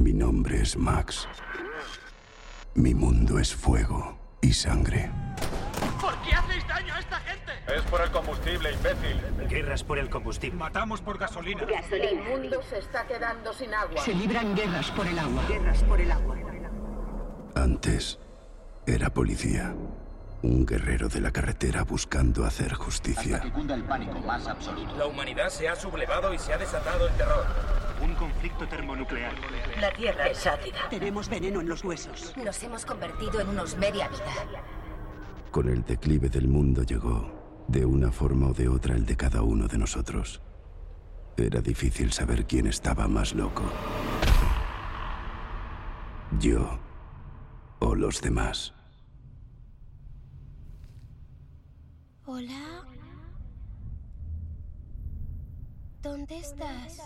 Mi nombre es Max. Mi mundo es fuego y sangre. ¿Por qué hacéis daño a esta gente? Es por el combustible, imbécil. Guerras por el combustible. Matamos por gasolina. El mundo se está quedando sin agua. Se libran guerras por el agua. Guerras por el agua. Antes era policía. Un guerrero de la carretera buscando hacer justicia. cunda el pánico más absoluto. La humanidad se ha sublevado y se ha desatado el terror. Un conflicto termonuclear. La tierra es ácida. Tenemos veneno en los huesos. Nos hemos convertido en unos media vida. Con el declive del mundo llegó, de una forma o de otra, el de cada uno de nosotros. Era difícil saber quién estaba más loco. Yo o los demás. Hola. ¿Dónde estás?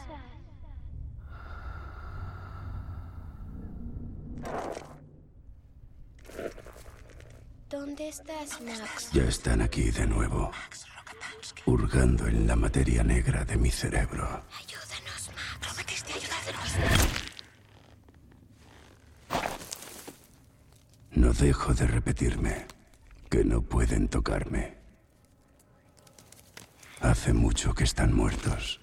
¿Dónde estás, Max? Ya están aquí de nuevo, hurgando en la materia negra de mi cerebro. Ayúdanos, Max. Prometiste ayudarnos. No dejo de repetirme que no pueden tocarme. Hace mucho que están muertos.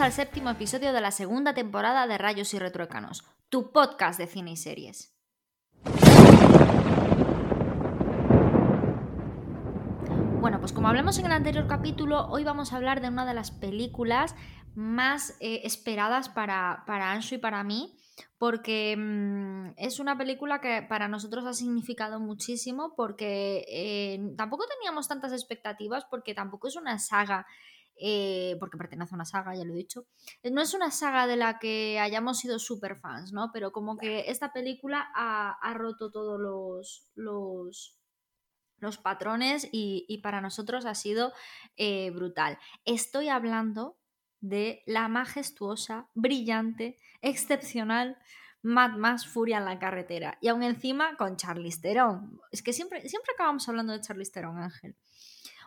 Al séptimo episodio de la segunda temporada de Rayos y Retruécanos, tu podcast de cine y series. Bueno, pues como hablamos en el anterior capítulo, hoy vamos a hablar de una de las películas más eh, esperadas para, para Anshu y para mí, porque mm, es una película que para nosotros ha significado muchísimo, porque eh, tampoco teníamos tantas expectativas, porque tampoco es una saga eh, porque pertenece a una saga, ya lo he dicho. No es una saga de la que hayamos sido super fans, ¿no? Pero como que esta película ha, ha roto todos los, los, los patrones y, y, para nosotros ha sido eh, brutal. Estoy hablando de la majestuosa, brillante, excepcional Mad Max Furia en la carretera. Y aún encima con Charlize Theron. Es que siempre, siempre acabamos hablando de Charlize Theron, Ángel.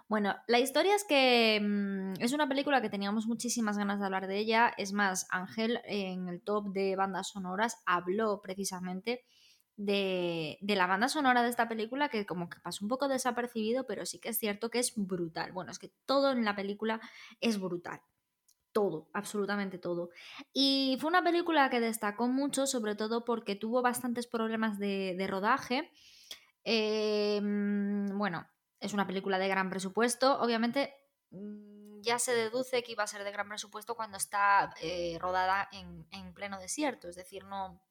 Bueno, la historia es que mmm, es una película que teníamos muchísimas ganas de hablar de ella. Es más, Ángel en el top de bandas sonoras habló precisamente de, de, la banda sonora de esta película que como que pasó un poco desapercibido, pero sí que es cierto que es brutal. Bueno, es que todo en la película es brutal. Todo, absolutamente todo. Y fue una película que destacó mucho, sobre todo porque tuvo bastantes problemas de, de rodaje. Eh, bueno, es una película de gran presupuesto. Obviamente mm, ya se deduce que iba a ser de gran presupuesto cuando está eh, rodada en, en, pleno desierto. Es decir, no,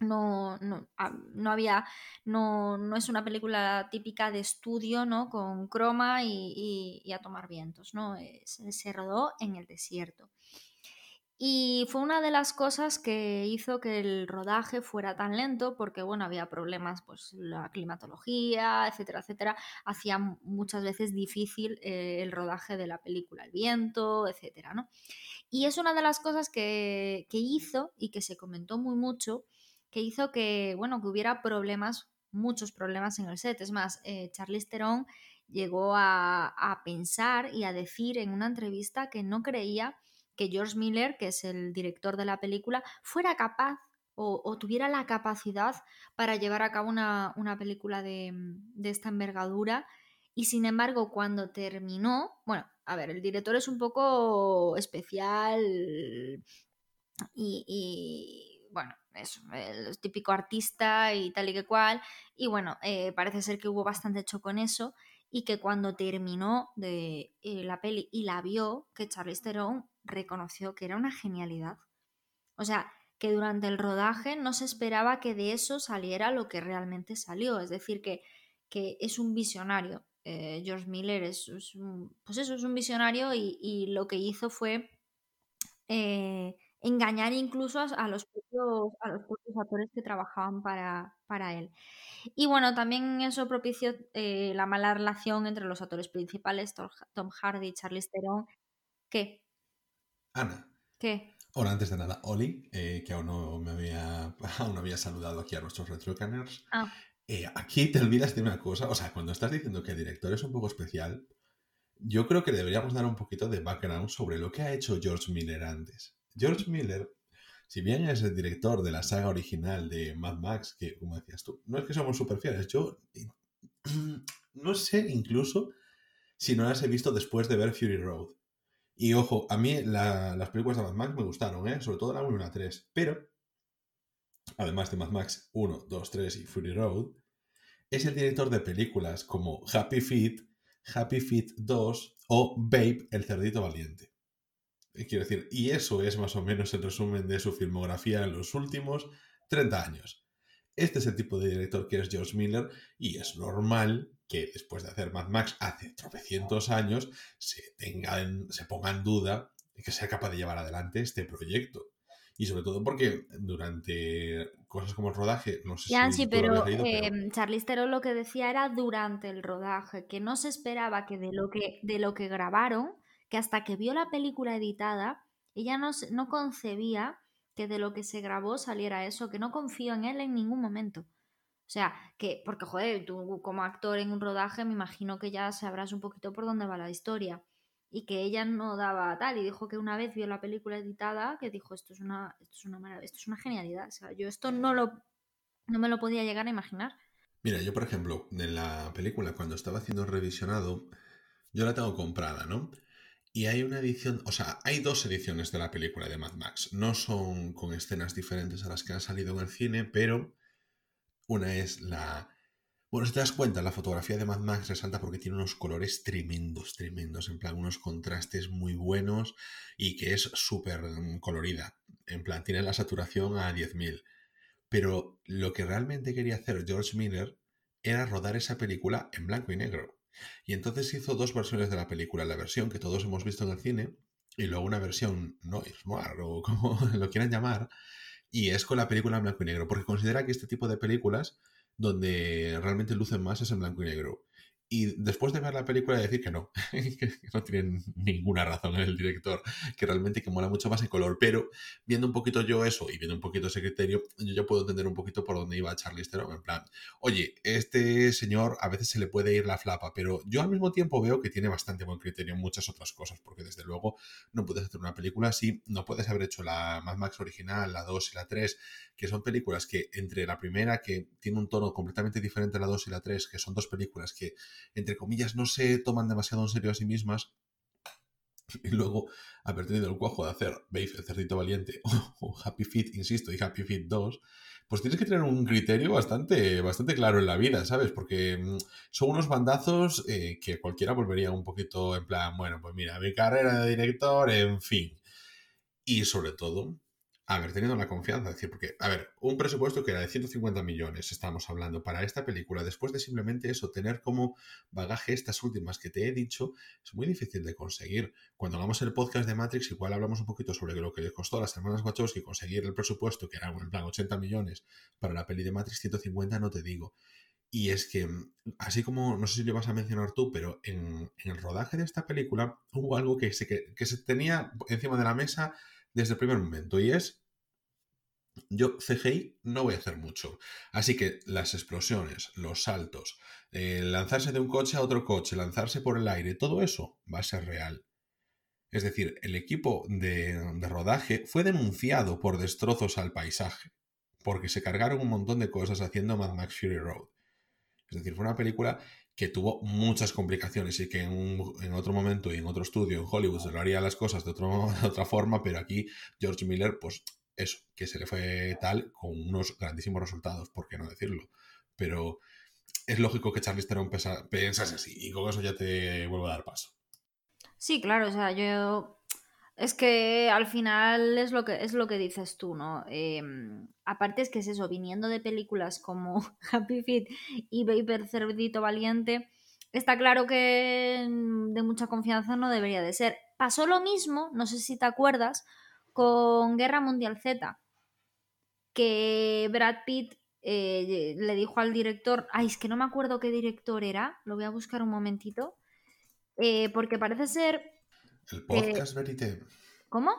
no, no, no había. No, no, es una película típica de estudio, ¿no? Con croma y, y, a tomar vientos. ¿no? Se, se rodó en el desierto. Y fue una de las cosas que hizo que el rodaje fuera tan lento, porque bueno, había problemas, pues la climatología, etcétera, etcétera, hacía muchas veces difícil eh, el rodaje de la película, el viento, etcétera, ¿no? Y es una de las cosas que, que hizo y que se comentó muy mucho, que hizo que, bueno, que hubiera problemas, muchos problemas en el set. Es más, eh, Charlize Theron llegó a, a pensar y a decir en una entrevista que no creía que George Miller, que es el director de la película, fuera capaz o, tuviera la capacidad para llevar a cabo una, una película de, de, esta envergadura. Y sin embargo, cuando terminó, bueno, a ver, el director es un poco especial y, y bueno, es el típico artista y tal y que cual. Y bueno, eh, parece ser que hubo bastante hecho con eso y que cuando terminó de eh, la peli y la vio, que Charlize Theron reconoció que era una genialidad. O sea, que durante el rodaje no se esperaba que de eso saliera lo que realmente salió. Es decir, que, que es un visionario. Eh, George Miller es, un, pues eso, es un visionario y, lo que hizo fue eh, engañar incluso a, los propios, a los actores que trabajaban para, para él. Y bueno, también eso propició eh, la mala relación entre los actores principales, Tom, Hardy y Charlize Theron. ¿Qué? Ana. ¿Qué? Ahora, antes de nada, Oli, eh, que aún no me había, aún no había saludado aquí a nuestros retrocaners. Ah. Eh, aquí te olvidas de una cosa, o sea, cuando estás diciendo que el director es un poco especial, yo creo que deberíamos dar un poquito de background sobre lo que ha hecho George Miller antes. George Miller, si bien es el director de la saga original de Mad Max, que como decías tú, no es que somos super fieles, yo no sé incluso si no las he visto después de ver Fury Road. Y ojo, a mí la- las películas de Mad Max me gustaron, ¿eh? sobre todo la 1 y la 3, pero además de Mad Max 1, 2, 3 y Fury Road, es el director de películas como Happy Feet, Happy Feet 2 o Babe, el cerdito valiente. Eh, Quiero decir, y eso es más o menos el resumen de su filmografía en los últimos 30 años. Este es el tipo de director que es George Miller y es normal que después de hacer Mad Max hace tropecientos años se, tenga en- se ponga en duda que sea capaz de llevar adelante este proyecto. Y sobre todo porque durante cosas como el rodaje, no sé Ya, si sí, tú lo pero, leído, pero eh, Charlize Theron lo que decía era durante el rodaje, que no se esperaba que de lo que, de lo que grabaron, que hasta que vio la película editada, ella no, se- no concebía que de lo que se grabó saliera eso, que no confío en él en ningún momento. O sea, que, porque joder, tú como actor en un rodaje me imagino que ya sabrás un poquito por dónde va la historia. Y que ella no daba tal, y dijo que una vez vio la película editada, que dijo, esto es una, esto es una maravilla, esto es una genialidad. O sea, yo esto no lo, no me lo podía llegar a imaginar. Mira, yo por ejemplo, en la película cuando estaba haciendo el revisionado, yo la tengo comprada, ¿no? Y hay una edición, o sea, hay dos ediciones de la película de Mad Max. No son con escenas diferentes a las que han salido en el cine, pero una es la... Bueno, si te das cuenta, la fotografía de Mad Max resalta porque tiene unos colores tremendos, tremendos, en plan, unos contrastes muy buenos y que es súper mm, colorida. En plan, tiene la saturación a 10.000. Pero lo que realmente quería hacer George Miller era rodar esa película en blanco y negro. Y entonces hizo dos versiones de la película, la versión que todos hemos visto en el cine y luego una versión noir, noir o como lo quieran llamar, y es con la película en blanco y negro, porque considera que este tipo de películas donde realmente lucen más es en blanco y negro. Y después de ver la película decir que no, que no tienen ninguna razón el director, que realmente que mola mucho más en color, pero viendo un poquito yo eso y viendo un poquito ese criterio, yo ya puedo entender un poquito por dónde iba Charlize Theron, en plan, oye, este señor a veces se le puede ir la flapa, pero yo al mismo tiempo veo que tiene bastante buen criterio en muchas otras cosas, porque desde luego no puedes hacer una película así, no puedes haber hecho la Mad Max original, la 2 y la 3, que son películas que entre la primera, que tiene un tono completamente diferente a la 2 y la 3, que son dos películas que, entre comillas, no se toman demasiado en serio a sí mismas, y luego haber tenido el cuajo de hacer Babe, el cerdito valiente, o Happy Feet, insisto, y Happy Feet 2, pues tienes que tener un criterio bastante, bastante claro en la vida, ¿sabes? Porque mm, son unos bandazos eh, que cualquiera volvería un poquito en plan, bueno, pues mira, mi carrera de director, en fin. Y sobre todo, haber tenido la confianza, es decir, porque, a ver, un presupuesto que era de 150 millones, estamos hablando, para esta película, después de simplemente eso, tener como bagaje estas últimas que te he dicho, es muy difícil de conseguir. Cuando hagamos el podcast de Matrix, igual hablamos un poquito sobre lo que le costó a las hermanas Wachowski conseguir el presupuesto, que era en plan 80 millones, para la peli de Matrix 150, no te digo. Y es que, así como, no sé si lo vas a mencionar tú, pero en, en el rodaje de esta película hubo algo que se, que, que se tenía encima de la mesa desde el primer momento y es yo CGI no voy a hacer mucho. Así que las explosiones, los saltos, eh, lanzarse de un coche a otro coche, lanzarse por el aire, todo eso va a ser real. Es decir, el equipo de, de rodaje fue denunciado por destrozos al paisaje, porque se cargaron un montón de cosas haciendo Mad Max Fury Road. Es decir, fue una película que tuvo muchas complicaciones y que en, un, en, otro momento y en otro estudio en Hollywood se lo haría las cosas de, otra forma, pero aquí George Miller, pues eso, que se le fue tal con unos grandísimos resultados, por qué no decirlo. Pero es lógico que Charlize Theron piensas así y con eso ya te vuelvo a dar paso. Sí, claro, o sea, yo Es que al final es lo que, es lo que dices tú, ¿no? Em, aparte es que es eso, viniendo de películas como Happy Feet y Vapor Cerdito Valiente, está claro que de mucha confianza no debería de ser. Pasó lo mismo, no sé si te acuerdas, con Guerra Mundial Z, que Brad Pitt eh, le dijo al director, ay, es que no me acuerdo qué director era, lo voy a buscar un momentito, eh, porque parece ser El podcast Verité. ¿Cómo?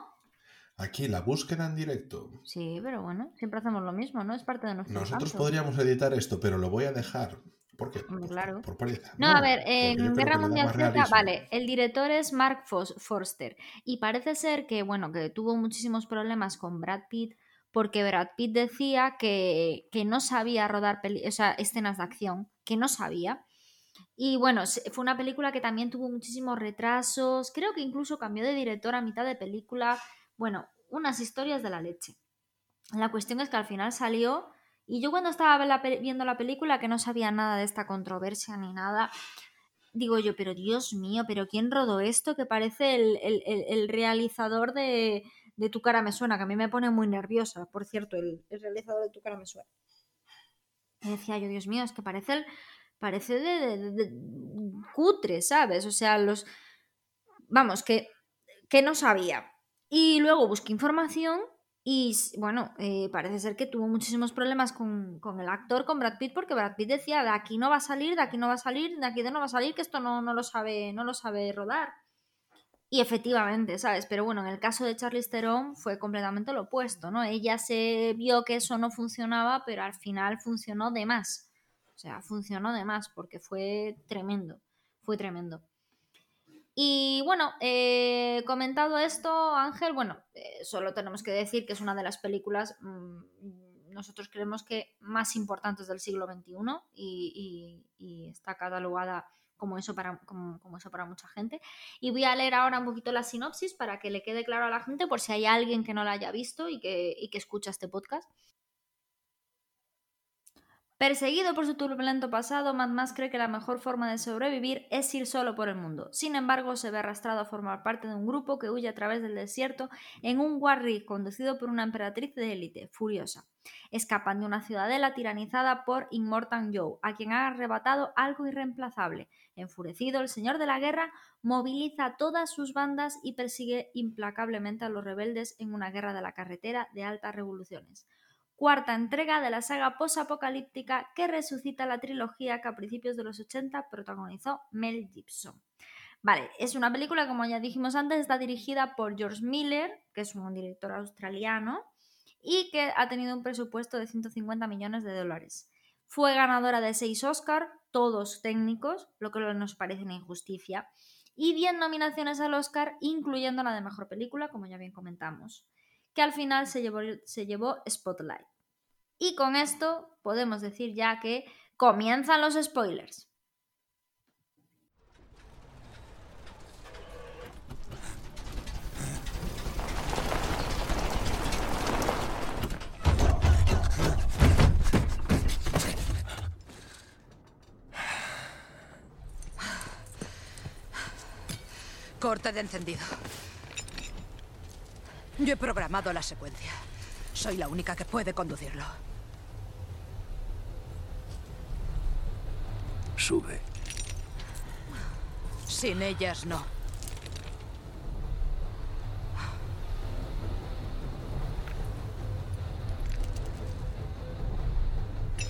Aquí, la búsqueda en directo. Sí, pero bueno, siempre hacemos lo mismo, ¿no? Es parte de nuestro Nosotros podríamos editar esto, pero lo voy a dejar. ¿Por qué? Claro. Por pereza. No, a ver, en Guerra Mundial Z, vale, el director es Mark Forster y parece ser que, bueno, que tuvo muchísimos problemas con Brad Pitt porque Brad Pitt decía que, que no sabía rodar peli- o sea, escenas de acción, que no sabía. Y bueno, fue una película que también tuvo muchísimos retrasos, creo que incluso cambió de director a mitad de película, bueno, unas historias de la leche. La cuestión es que al final salió y yo cuando estaba viendo la película, que no sabía nada de esta controversia ni nada, digo yo, pero Dios mío, pero ¿quién rodó esto? Que parece el, el- el- el realizador de, de Tu cara me suena, que a mí me pone muy nerviosa, por cierto, el realizador de Tu cara me suena. Y decía yo, Dios mío, es que parece el, parece de, cutre, ¿sabes? O sea, los... Vamos, que, que no sabía. Y luego busqué información y bueno, eh, parece ser que tuvo muchísimos problemas con, con el actor, con Brad Pitt, porque Brad Pitt decía, de aquí no va a salir, de aquí no va a salir, de aquí no va a salir, que esto no, no lo sabe, no lo sabe rodar. Y efectivamente, ¿sabes? Pero bueno, en el caso de Charlize Theron fue completamente lo opuesto, ¿no? Ella se vio que eso no funcionaba, pero al final funcionó de más. O sea, funcionó de más porque fue tremendo, fue tremendo. Y bueno, eh, comentado esto, Ángel, bueno, eh, solo tenemos que decir que es una de las películas, mm, nosotros creemos que más importantes del siglo XXI y, está catalogada como eso, para, como eso para mucha gente. Y voy a leer ahora un poquito la sinopsis para que le quede claro a la gente por si hay alguien que no la haya visto y que, y que escucha este podcast. Perseguido por su turbulento pasado, Mad Max cree que la mejor forma de sobrevivir es ir solo por el mundo. Sin embargo, se ve arrastrado a formar parte de un grupo que huye a través del desierto en un Warrig conducido por una emperatriz de élite, furiosa. Escapan de una ciudadela tiranizada por Immortan Joe, a quien ha arrebatado algo irreemplazable. Enfurecido, el señor de la guerra moviliza todas sus bandas y persigue implacablemente a los rebeldes en una guerra de la carretera de altas revoluciones cuarta entrega de la saga posapocalíptica que resucita la trilogía que a principios de los 80 protagonizó Mel Gibson. Vale, es una película, como ya dijimos antes, está dirigida por George Miller, que es un director australiano, y que ha tenido un presupuesto de 150 millones de dólares. Fue ganadora de 6 Oscar, todos técnicos, lo que nos parece una injusticia, y 10 nominaciones al Oscar, incluyendo la de Mejor Película, como ya bien comentamos, que al final se llevó Spotlight. Y con esto podemos decir ya que comienzan los spoilers. Corte de encendido. Yo he programado la secuencia. Soy la única que puede conducirlo. Sube. Sin ellas, no.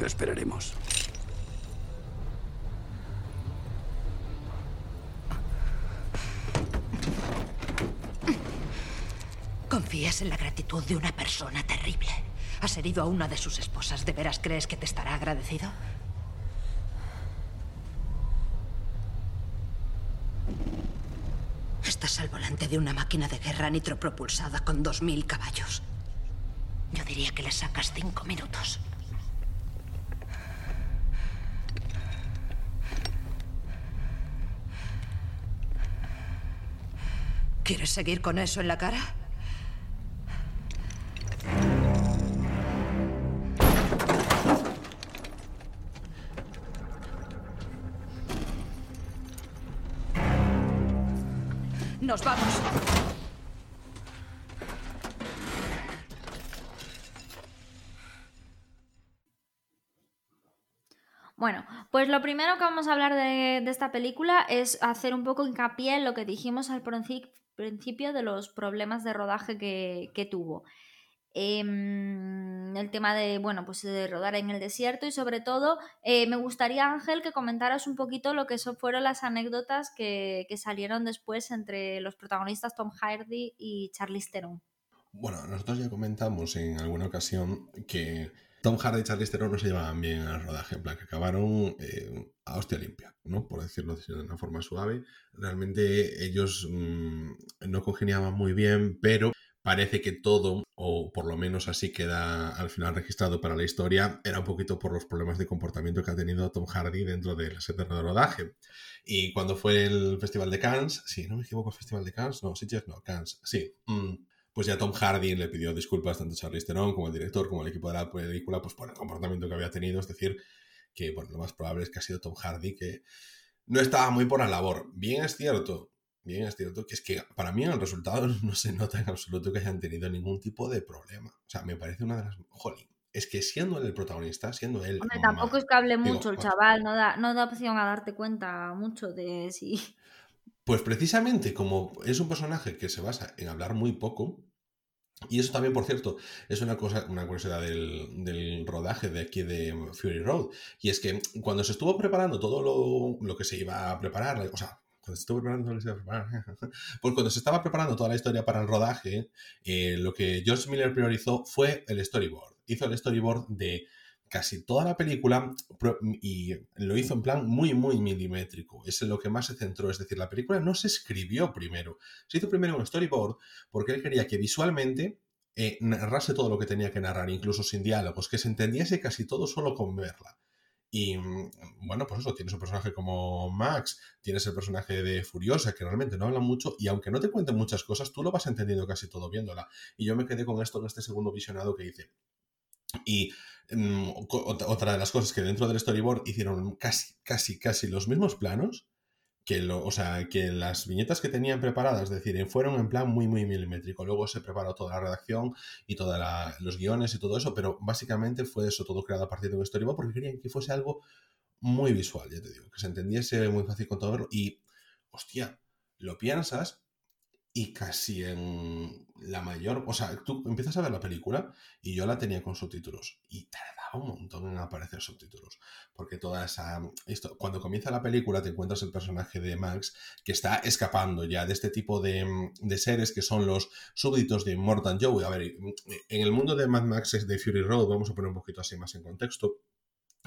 Esperaremos. Confías en la gratitud de una persona terrible. Has herido a una de sus esposas. ¿De veras crees que te estará agradecido? Estás al volante de una máquina de guerra nitropropulsada con 2.000 caballos. Yo diría que le sacas cinco minutos. ¿Quieres seguir con eso en la cara? Primero que vamos a hablar de, esta película es hacer un poco hincapié en lo que dijimos al princi- principio de los problemas de rodaje que, que tuvo. Em, el tema de, bueno, pues de rodar en el desierto y sobre todo eh, me gustaría, Ángel, que comentaras un poquito lo que son, fueron las anécdotas que, que salieron después entre los protagonistas Tom Hardy y Charlize Theron. Bueno, nosotros ya comentamos en alguna ocasión que Tom Hardy y Charlize Theron no se llevaban bien al rodaje, en plan que acabaron eh, a hostia limpia, ¿no? Por decirlo de una forma suave. Realmente ellos mmm, no congeniaban muy bien, pero parece que todo, o por lo menos así queda al final registrado para la historia, era un poquito por los problemas de comportamiento que ha tenido Tom Hardy dentro del set de rodaje. Y cuando fue el Festival de Cannes, sí, no me equivoco, Festival de Cannes, no, Sitges no, Cannes, sí. Mmm, pues ya Tom Hardy le pidió disculpas tanto a Charlize Theron como al director como al equipo de la película pues por el comportamiento que había tenido, es decir, que bueno, lo más probable es que ha sido Tom Hardy que no estaba muy por la labor. Bien es cierto, bien es cierto que es que para mí en el resultado no se nota en absoluto que hayan tenido ningún tipo de problema. O sea, me parece una de las... Jolín, es que siendo él el protagonista, siendo él... Hombre, tampoco es que hable digo, mucho el bueno, chaval, no da, no da opción a darte cuenta mucho de si... Pues precisamente como es un personaje que se basa en hablar muy poco, y eso también, por cierto, es una cosa, una curiosidad del, del, rodaje de aquí de Fury Road. Y es que cuando se estuvo preparando todo lo, lo que se iba a preparar, o sea, cuando se estuvo preparando se preparar, pues cuando se estaba preparando toda la historia para el rodaje, eh, lo que George Miller priorizó fue el storyboard. Hizo el storyboard de casi toda la película y lo hizo en plan muy, muy milimétrico. Es en lo que más se centró. Es decir, la película no se escribió primero. Se hizo primero un storyboard porque él quería que visualmente eh, narrase todo lo que tenía que narrar, incluso sin diálogos, que se entendiese casi todo solo con verla. Y bueno, pues eso, tienes un personaje como Max, tienes el personaje de Furiosa, que realmente no habla mucho, y aunque no te cuenten muchas cosas, tú lo vas entendiendo casi todo viéndola. Y yo me quedé con esto en este segundo visionado que hice. Y otra de las cosas que dentro del storyboard hicieron casi, casi, casi los mismos planos, que lo, o sea, que las viñetas que tenían preparadas, es decir, fueron en plan muy, muy milimétrico. Luego se preparó toda la redacción y todos los guiones y todo eso, pero básicamente fue eso todo creado a partir de un storyboard porque querían que fuese algo muy visual, ya te digo, que se entendiese muy fácil con todo verlo. Y, hostia, lo piensas y casi en la mayor, o sea, tú empiezas a ver la película y yo la tenía con subtítulos y tardaba un montón en aparecer subtítulos, porque toda esa esto, cuando comienza la película te encuentras el personaje de Max que está escapando ya de este tipo de, de seres que son los súbditos de Mortan Joe. A ver, en el mundo de Mad Max es de Fury Road, vamos a poner un poquito así más en contexto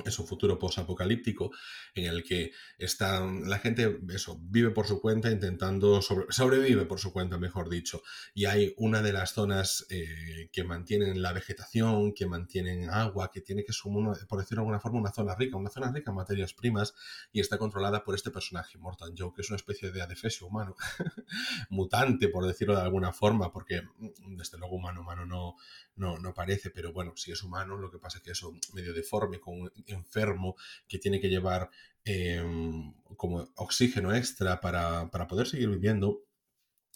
es un futuro post-apocalíptico en el que están, la gente eso, vive por su cuenta intentando, sobre, sobrevive por su cuenta, mejor dicho. Y hay una de las zonas eh, que mantienen la vegetación, que mantienen agua, que tiene que ser, por decirlo de alguna forma, una zona rica, una zona rica en materias primas y está controlada por este personaje, Mortan Joe, que es una especie de adefesio humano, mutante, por decirlo de alguna forma, porque desde luego humano, humano no, no, no parece, pero bueno, si es humano, lo que pasa es que es medio deforme, con enfermo que tiene que llevar eh, como oxígeno extra para, para, poder seguir viviendo.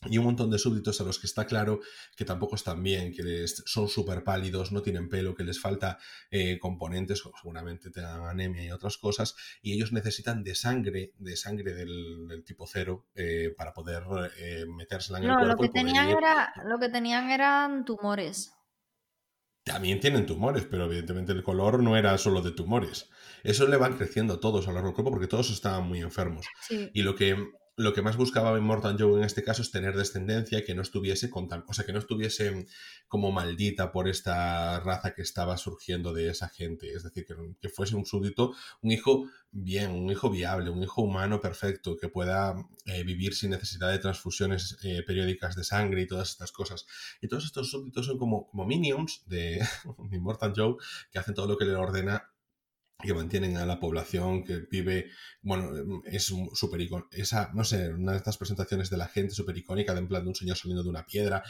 Y un montón de súbditos a los que está claro que tampoco están bien, que les, son súper pálidos, no tienen pelo, que les falta eh, componentes, o seguramente tengan anemia y otras cosas, y ellos necesitan de sangre, de sangre del, del tipo cero, eh, para poder eh, metérsela en no, el cuerpo. Lo que, y poder tenían ir. era, lo que tenían eran tumores. También tienen tumores, pero evidentemente el color no era solo de tumores. Eso le van creciendo a todos a lo largo del cuerpo porque todos estaban muy enfermos. Sí. Y lo que, lo que más buscaba Mortan Joe en este caso es tener descendencia que no estuviese contam o sea, que no estuviese como maldita por esta raza que estaba surgiendo de esa gente. Es decir, que, que fuese un súbdito, un hijo bien, un hijo viable, un hijo humano perfecto, que pueda eh, vivir sin necesidad de transfusiones eh, periódicas de sangre y todas estas cosas. Y todos estos súbditos son como, como minions de, de Mortan Joe que hacen todo lo que le ordena que mantienen a la población que vive, bueno, es súper esa, no sé, una de estas presentaciones de la gente súper icónica, de en plan de un señor saliendo de una piedra,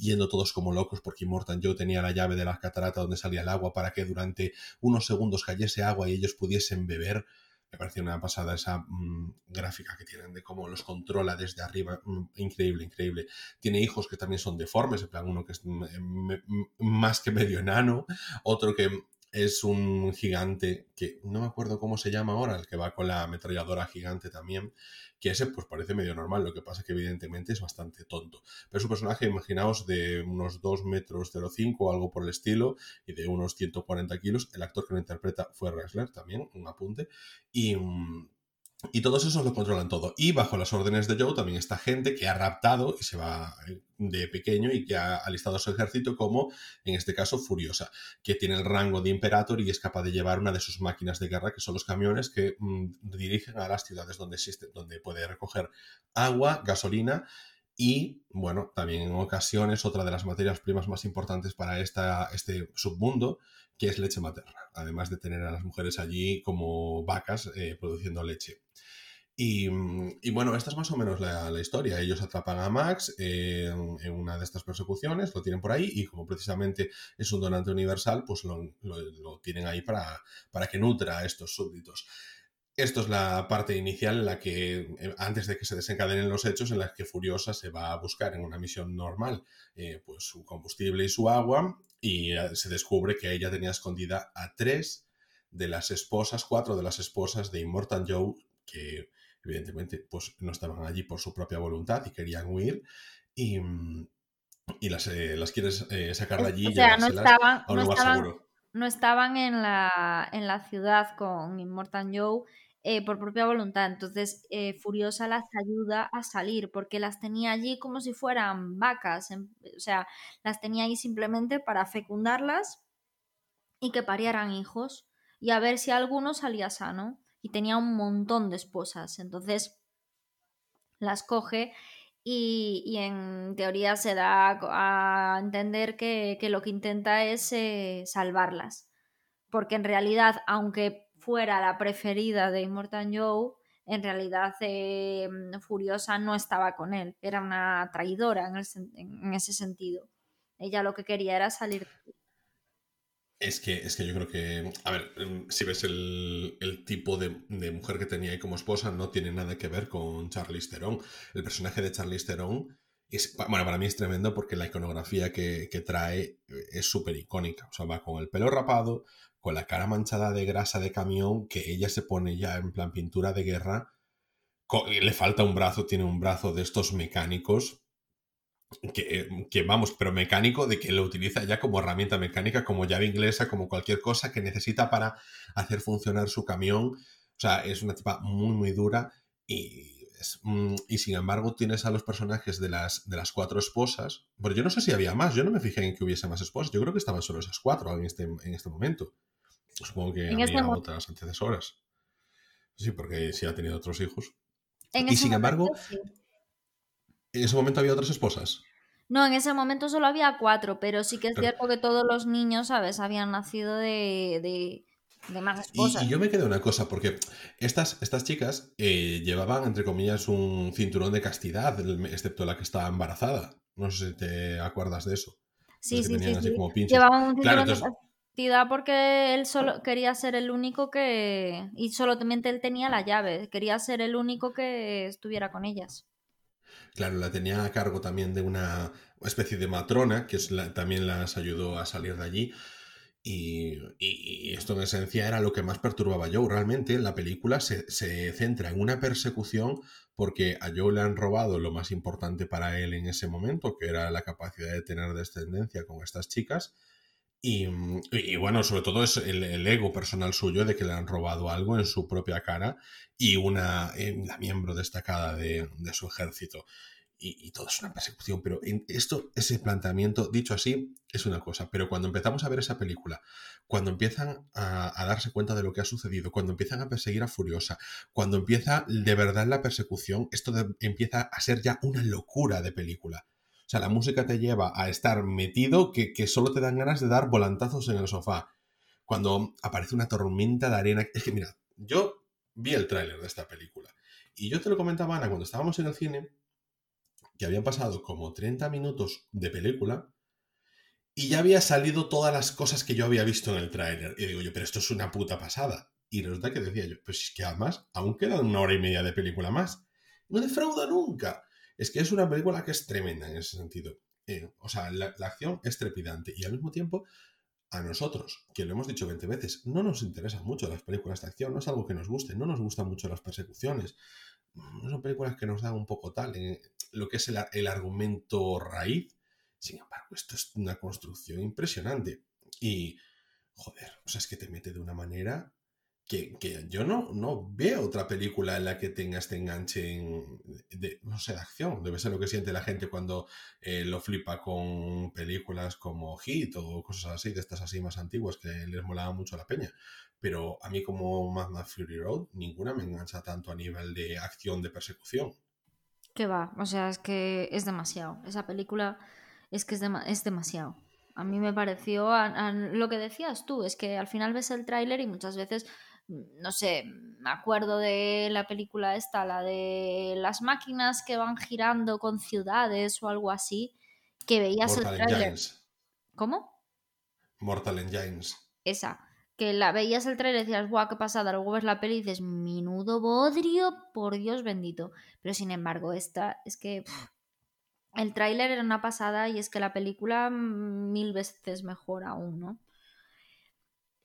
yendo todos como locos porque Mortan Joe tenía la llave de la catarata donde salía el agua para que durante unos segundos cayese agua y ellos pudiesen beber. Me pareció una pasada esa mmm, gráfica que tienen de cómo los controla desde arriba. Mmm, increíble, increíble. Tiene hijos que también son deformes, en plan uno que es más que medio enano, otro que es un gigante que no me acuerdo cómo se llama ahora, el que va con la ametralladora gigante también, que ese pues parece medio normal, lo que pasa es que evidentemente es bastante tonto. Pero es un personaje, imaginaos, de unos 2 metros 05 o algo por el estilo, y de unos 140 kilos. El actor que lo interpreta fue Wrestler también, un apunte. Y... mm, y todos esos lo controlan todo. Y bajo las órdenes de Joe también está gente que ha raptado y se va eh, de pequeño y que ha alistado su ejército como, en este caso, Furiosa, que tiene el rango de Imperator y es capaz de llevar una de sus máquinas de guerra, que son los camiones que mm, dirigen a las ciudades donde existe, donde puede recoger agua, gasolina y, bueno, también en ocasiones otra de las materias primas más importantes para esta, este submundo, que es leche materna, además de tener a las mujeres allí como vacas eh, produciendo leche. Y, mm, y bueno, esta es más o menos la, historia. Ellos atrapan a Max en, en una de estas persecuciones, lo tienen por ahí y como precisamente es un donante universal, pues lo, lo- lo tienen ahí para, para que nutra a estos súbditos. Esto es la parte inicial en la que, eh, antes de que se desencadenen los hechos, en la que Furiosa se va a buscar en una misión normal eh, pues su combustible y su agua y eh, se descubre que ella tenía escondida a tres de las esposas, cuatro de las esposas de Immortal Joe, que evidentemente pues, no estaban allí por su propia voluntad y querían huir. Y, mm, y las, eh, las quieres eh, sacar de allí o y sea, no estaban, a un no lugar estaban, seguro. no estaban en la, en la ciudad con Immortal Joe eh, por propia voluntad. Entonces, eh, Furiosa las ayuda a salir porque las tenía allí como si fueran vacas. en- o sea, las tenía ahí simplemente para fecundarlas y que pariaran hijos y a ver si alguno salía sano. Y tenía un montón de esposas. Entonces, las coge y, y en teoría se da a entender que, que lo que intenta es eh, salvarlas. Porque en realidad, aunque fuera la preferida de Immortal Joe, en realidad eh, Furiosa no estaba con él. Era una traidora en, ese sentido. Ella lo que quería era salir. Es que, es que yo creo que, a ver, em, si ves el, tipo de, de mujer que tenía ahí como esposa, no tiene nada que ver con Charlize Theron. El personaje de Charlize Theron bueno, para mí es tremendo porque la iconografía que, que trae eh, es súper icónica. O sea, va con el pelo rapado, con la cara manchada de grasa de camión, que ella se pone ya en plan pintura de guerra. le falta un brazo, tiene un brazo de estos mecánicos que, que, vamos, pero mecánico de que lo utiliza ya como herramienta mecánica, como llave inglesa, como cualquier cosa que necesita para hacer funcionar su camión. O sea, es una tipa muy, muy dura y, es- mm, y sin embargo tienes a los personajes de las, de las cuatro esposas. Pero yo no sé si había más, yo no me fijé en que hubiese más esposas, yo creo que estaban solo esas cuatro en este, en este momento. Supongo que este había otras antecesoras. Sí, porque sí ha tenido otros hijos. En Y sin embargo, sí. en ese momento había otras esposas. No, en ese momento solo había cuatro, pero sí que es cierto que todos los niños, ¿sabes? Habían nacido de, de, de más Y, esposas. y yo me quedé una cosa, porque estas, estas chicas eh, llevaban, entre comillas, un cinturón de castidad, excepto la que estaba embarazada. No sé si te acuerdas de eso. Sí, sí, sí. Llevaban un Claro, cinturón de castidad porque él solo quería ser el único que... Y solamente él tenía la llave. Quería ser el único que estuviera con ellas. Claro, la tenía a cargo también de una especie de matrona, que es la- también las ayudó a salir de allí. Y, esto en esencia era lo que más perturbaba a Joe. Realmente la película se, se centra en una persecución porque a Joe le han robado lo más importante para él en ese momento, que era la capacidad de tener descendencia con estas chicas. Y, y bueno, sobre todo es el, el ego personal suyo de que le han robado algo en su propia cara y una eh, la miembro destacada de, de su ejército. Y, todo es una persecución, pero en esto, ese planteamiento, dicho así, es una cosa. Pero cuando empezamos a ver esa película, cuando empiezan a, darse cuenta de lo que ha sucedido, cuando empiezan a perseguir a Furiosa, cuando empieza de verdad la persecución, esto empieza a ser ya una locura de película. O sea, la música te lleva a estar metido que, que solo te dan ganas de dar volantazos en el sofá. Cuando aparece una tormenta de arena. Es que, mira, yo vi el tráiler de esta película. Y yo te lo comentaba, Ana, cuando estábamos en el cine, que habían pasado como 30 minutos de película y ya había salido todas las cosas que yo había visto en el tráiler. Y digo yo, pero esto es una puta pasada. Y resulta que decía yo, pues es que además aún queda una hora y media de película más. No defrauda nunca. Es que es una película que es tremenda en ese sentido. Eh, o sea, la, la acción es trepidante y al mismo tiempo a nosotros, que lo hemos dicho 20 veces, no nos interesan mucho las películas de acción, no es algo que nos guste, no nos gustan mucho las persecuciones, son películas que nos dan un poco tal, en lo que es el, el argumento raíz. Sin embargo, esto es una construcción impresionante. Y, joder, o sea, es que te mete de una manera que, que yo no, no veo otra película en la que tenga este enganche en, de, no sé, de acción. Debe ser lo que siente la gente cuando eh, lo flipa con películas como Hit o cosas así, de estas así más antiguas que les molaba mucho la peña. Pero a mí como Mad Max Fury Road, ninguna me engancha tanto a nivel de acción, de persecución. Que va, o sea, es que es demasiado. Esa película es que es, dema- es demasiado. A mí me pareció a- a- lo que decías tú, es que al final ves el tráiler y muchas veces, no sé, me acuerdo de la película esta, la de las máquinas que van girando con ciudades o algo así, que veías Mortal el tráiler. ¿Cómo? Mortal Engines. Esa. Que la veías el trailer y decías, guau, qué pasada. Luego ves la peli y dices, minudo bodrio, por Dios bendito. Pero sin embargo, esta es que pff, el tráiler era una pasada y es que la película mm, mil veces mejor aún, ¿no?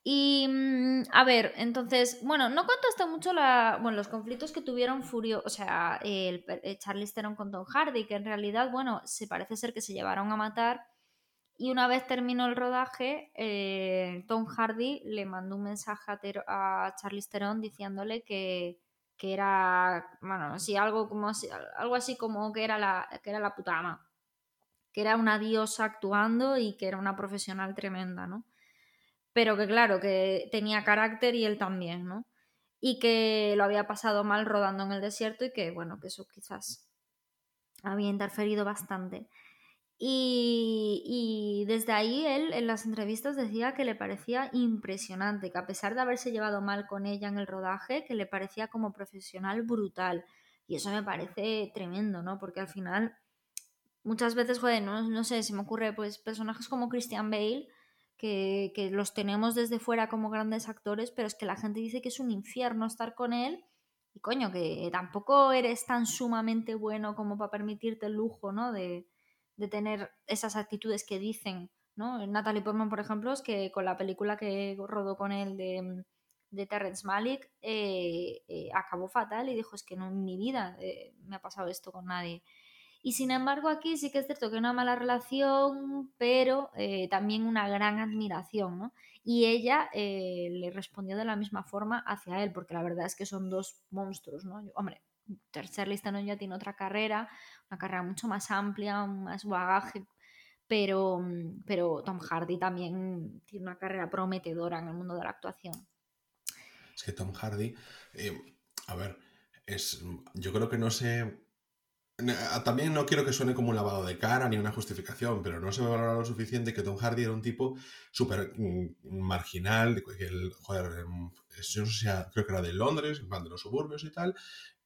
Y mm, a ver, entonces, bueno, no contaste mucho la, bueno, los conflictos que tuvieron Furio, o sea, el, el Theron con Tom Hardy, que en realidad, bueno, se parece ser que se llevaron a matar y una vez terminó el rodaje, eh, Tom Hardy le mandó un mensaje a, Ter- Theron diciéndole que, que era, bueno, sí, algo, como, así- algo así como que era, la, que era la puta ama, que era una diosa actuando y que era una profesional tremenda, ¿no? Pero que claro, que tenía carácter y él también, ¿no? Y que lo había pasado mal rodando en el desierto y que, bueno, que eso quizás había interferido bastante. Y, y desde ahí él en las entrevistas decía que le parecía impresionante, que a pesar de haberse llevado mal con ella en el rodaje, que le parecía como profesional brutal. Y eso me parece tremendo, ¿no? Porque al final, muchas veces, joder, no, no sé, se me ocurre, pues personajes como Christian Bale, que, los tenemos desde fuera como grandes actores, pero es que la gente dice que es un infierno estar con él. Y coño, que tampoco eres tan sumamente bueno como para permitirte el lujo, ¿no? De, de tener esas actitudes que dicen, ¿no? Natalie Portman, por ejemplo, es que con la película que rodó con él de, de Terrence Malick eh, eh, acabó fatal y dijo, es que no en mi vida eh, me ha pasado esto con nadie. Y sin embargo aquí sí que es cierto que una mala relación, pero eh, también una gran admiración, ¿no? Y ella eh, le respondió de la misma forma hacia él, porque la verdad es que son dos monstruos, ¿no? Hombre, Charlize Theron ya tiene otra carrera, una carrera mucho más amplia, más bagaje, pero, pero Tom Hardy también tiene una carrera prometedora en el mundo de la actuación. Es que Tom Hardy, eh, a ver, es, yo creo que no sé. Ah, También no quiero que suene como un lavado de cara ni una justificación, pero no se me valora lo suficiente que Tom Hardy era un tipo súper mm, marginal, que el, joder, em, yo no sé creo que era de Londres, de los suburbios y tal,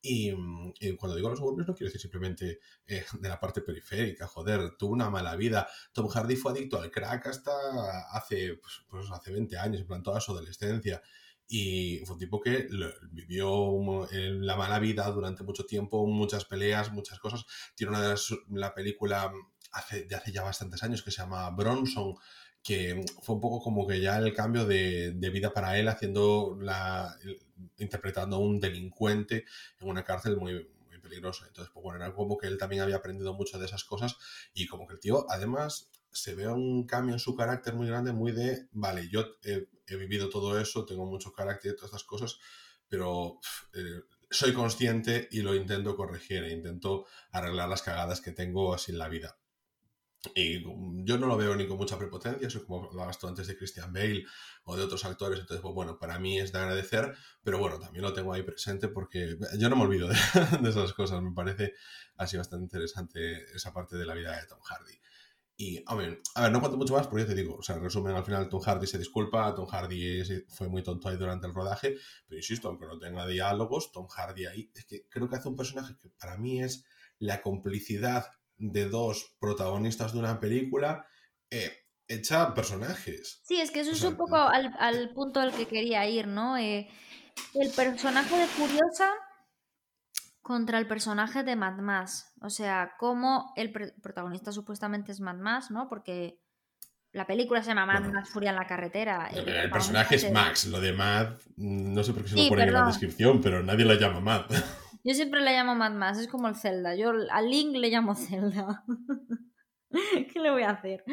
y, mm, y cuando digo los suburbios no quiero decir simplemente eh, de la parte periférica, joder, tuvo una mala vida. Tom Hardy fue adicto al crack hasta hace, pues, pues hace 20 años, en plan toda su adolescencia. Y fue un tipo que vivió la mala vida durante mucho tiempo, muchas peleas, muchas cosas. Tiene una de las, la película hace, de hace ya bastantes años que se llama Bronson, que fue un poco como que ya el cambio de, de vida para él, haciendo la, interpretando a un delincuente en una cárcel muy, muy peligrosa. Entonces, pues bueno, era como que él también había aprendido mucho de esas cosas y como que el tío, además, se ve un cambio en su carácter muy grande, muy de, vale, yo he, he vivido todo eso, tengo mucho carácter y todas estas cosas, pero eh, soy consciente y lo intento corregir, e intento arreglar las cagadas que tengo así en la vida. Y mm, yo no lo veo ni con mucha prepotencia, soy como hablabas tú antes de Christian Bale o de otros actores, entonces, pues bueno, para mí es de agradecer, pero bueno, también lo tengo ahí presente porque yo no me olvido de, de esas cosas, me parece así bastante interesante esa parte de la vida de Tom Hardy. Y, a ver, a ver, no cuento mucho más porque ya te digo, o sea, en resumen, al final Tom Hardy se disculpa, Tom Hardy es- fue muy tonto ahí durante el rodaje, pero insisto, aunque no tenga diálogos, Tom Hardy ahí, es que creo que hace un personaje que para mí es la complicidad de dos protagonistas de una película eh, hecha personajes. Sí, es que eso O es un poco al, al punto al que quería ir, ¿no? Eh, el personaje de Furiosa contra el personaje de Mad Max. O sea, cómo el pr- protagonista supuestamente es Mad Max, ¿no? Porque La película se llama Mad Bueno. Max Furia en la carretera. El, protagonista personaje es el- Max, lo de Mad, mm, no sé por qué se Sí, lo ponen en la perdón. descripción, pero nadie la llama Mad. Yo siempre le llamo Mad Max, es como el Zelda. Yo a Link le llamo Zelda. ¿Qué le voy a hacer?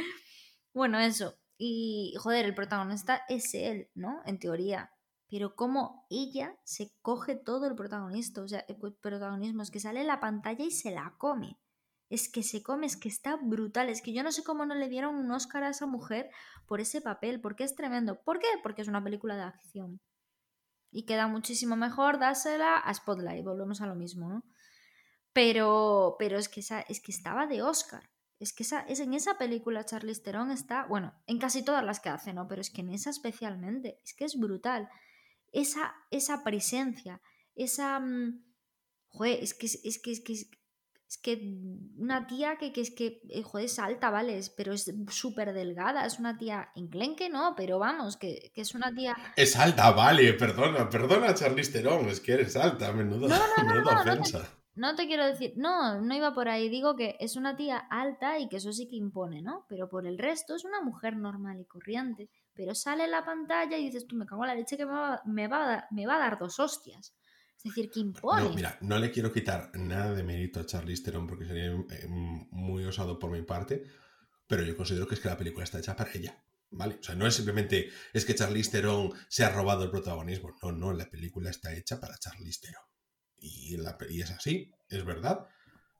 Bueno, eso. Y, joder, el protagonista es él, ¿no? En teoría. Pero cómo ella se coge todo el protagonista, o sea, el protagonismo es que sale en la pantalla y se la come. Es que se come, es que está brutal. Es que yo no sé cómo no le dieron un Oscar a esa mujer por ese papel, porque es tremendo. ¿Por qué? Porque es una película de acción. Y queda muchísimo mejor dársela a Spotlight, volvemos a lo mismo, ¿no? Pero, pero es, que esa, es que estaba de Oscar. Es que esa, es en esa película Charlize Theron está, bueno, en casi todas las que hace, ¿no? Pero es que en esa especialmente, es que es brutal. Esa, esa presencia, esa... mm, Joder, es que es, es que es que es, que una tía que, que es que, eh, joder, es alta, ¿vale? Pero es súper delgada, es una tía enclenque, ¿no? Pero vamos, que, que es una tía... Es alta, vale, perdona, perdona, Charlize Theron, es que eres alta, menuda, No, no, no, menuda no, no te- ofensa. No te quiero decir, no, no iba por ahí, digo que es una tía alta y que eso sí que impone, ¿no? Pero por el resto es una mujer normal y corriente. Pero sale en la pantalla y dices, tú me cago en la leche que me va, me va, a, dar, me va a dar dos hostias. Es decir, que impone. No, mira, no le quiero quitar nada de mérito a Charlize Theron porque sería eh, muy osado por mi parte, pero yo considero que es que la película está hecha para ella, ¿vale? O sea, no es simplemente es que Charlize Theron se ha robado el protagonismo, no, no, la película está hecha para Charlize Theron. Y, la, y es así, es verdad,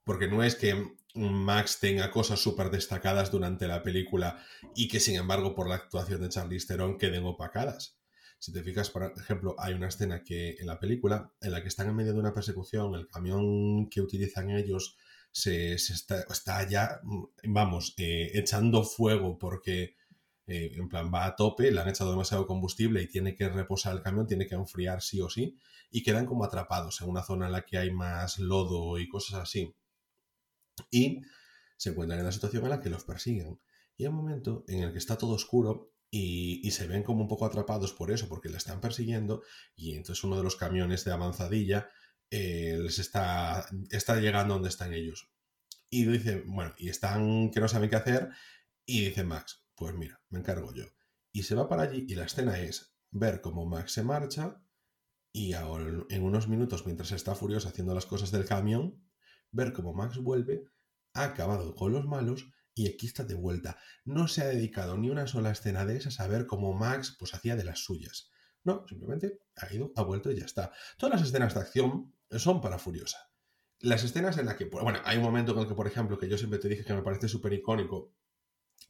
porque no es que Max tenga cosas súper destacadas durante la película y que sin embargo por la actuación de Charlize Theron queden opacadas. Si te fijas, por ejemplo, hay una escena que en la película en la que están en medio de una persecución, el camión que utilizan ellos se, está ya, mm, vamos, eh, echando fuego porque eh, en plan va a tope, le han echado demasiado combustible y tiene que reposar el camión, tiene que enfriar sí o sí, y quedan como atrapados en una zona en la que hay más lodo y cosas así. Y se encuentran en la situación en la que los persiguen. Y hay un momento en el que está todo oscuro y, y se ven como un poco atrapados por eso, porque la están persiguiendo, y entonces uno de los camiones de avanzadilla eh, les está, está llegando donde están ellos. Y dice, bueno, y están que no saben qué hacer, y dice Max, pues mira, me encargo yo. Y se va para allí y la escena es ver cómo Max se marcha y ahora en unos minutos, mientras está furioso haciendo las cosas del camión, ver cómo Max vuelve, ha acabado con los malos y aquí está de vuelta. No se ha dedicado ni una sola escena de esas a ver cómo Max pues hacía de las suyas. No, simplemente ha ido, ha vuelto y ya está. Todas las escenas de acción son para Furiosa. Las escenas en las que, bueno, hay un momento en el que, por ejemplo, que yo siempre te dije que me parece súper icónico,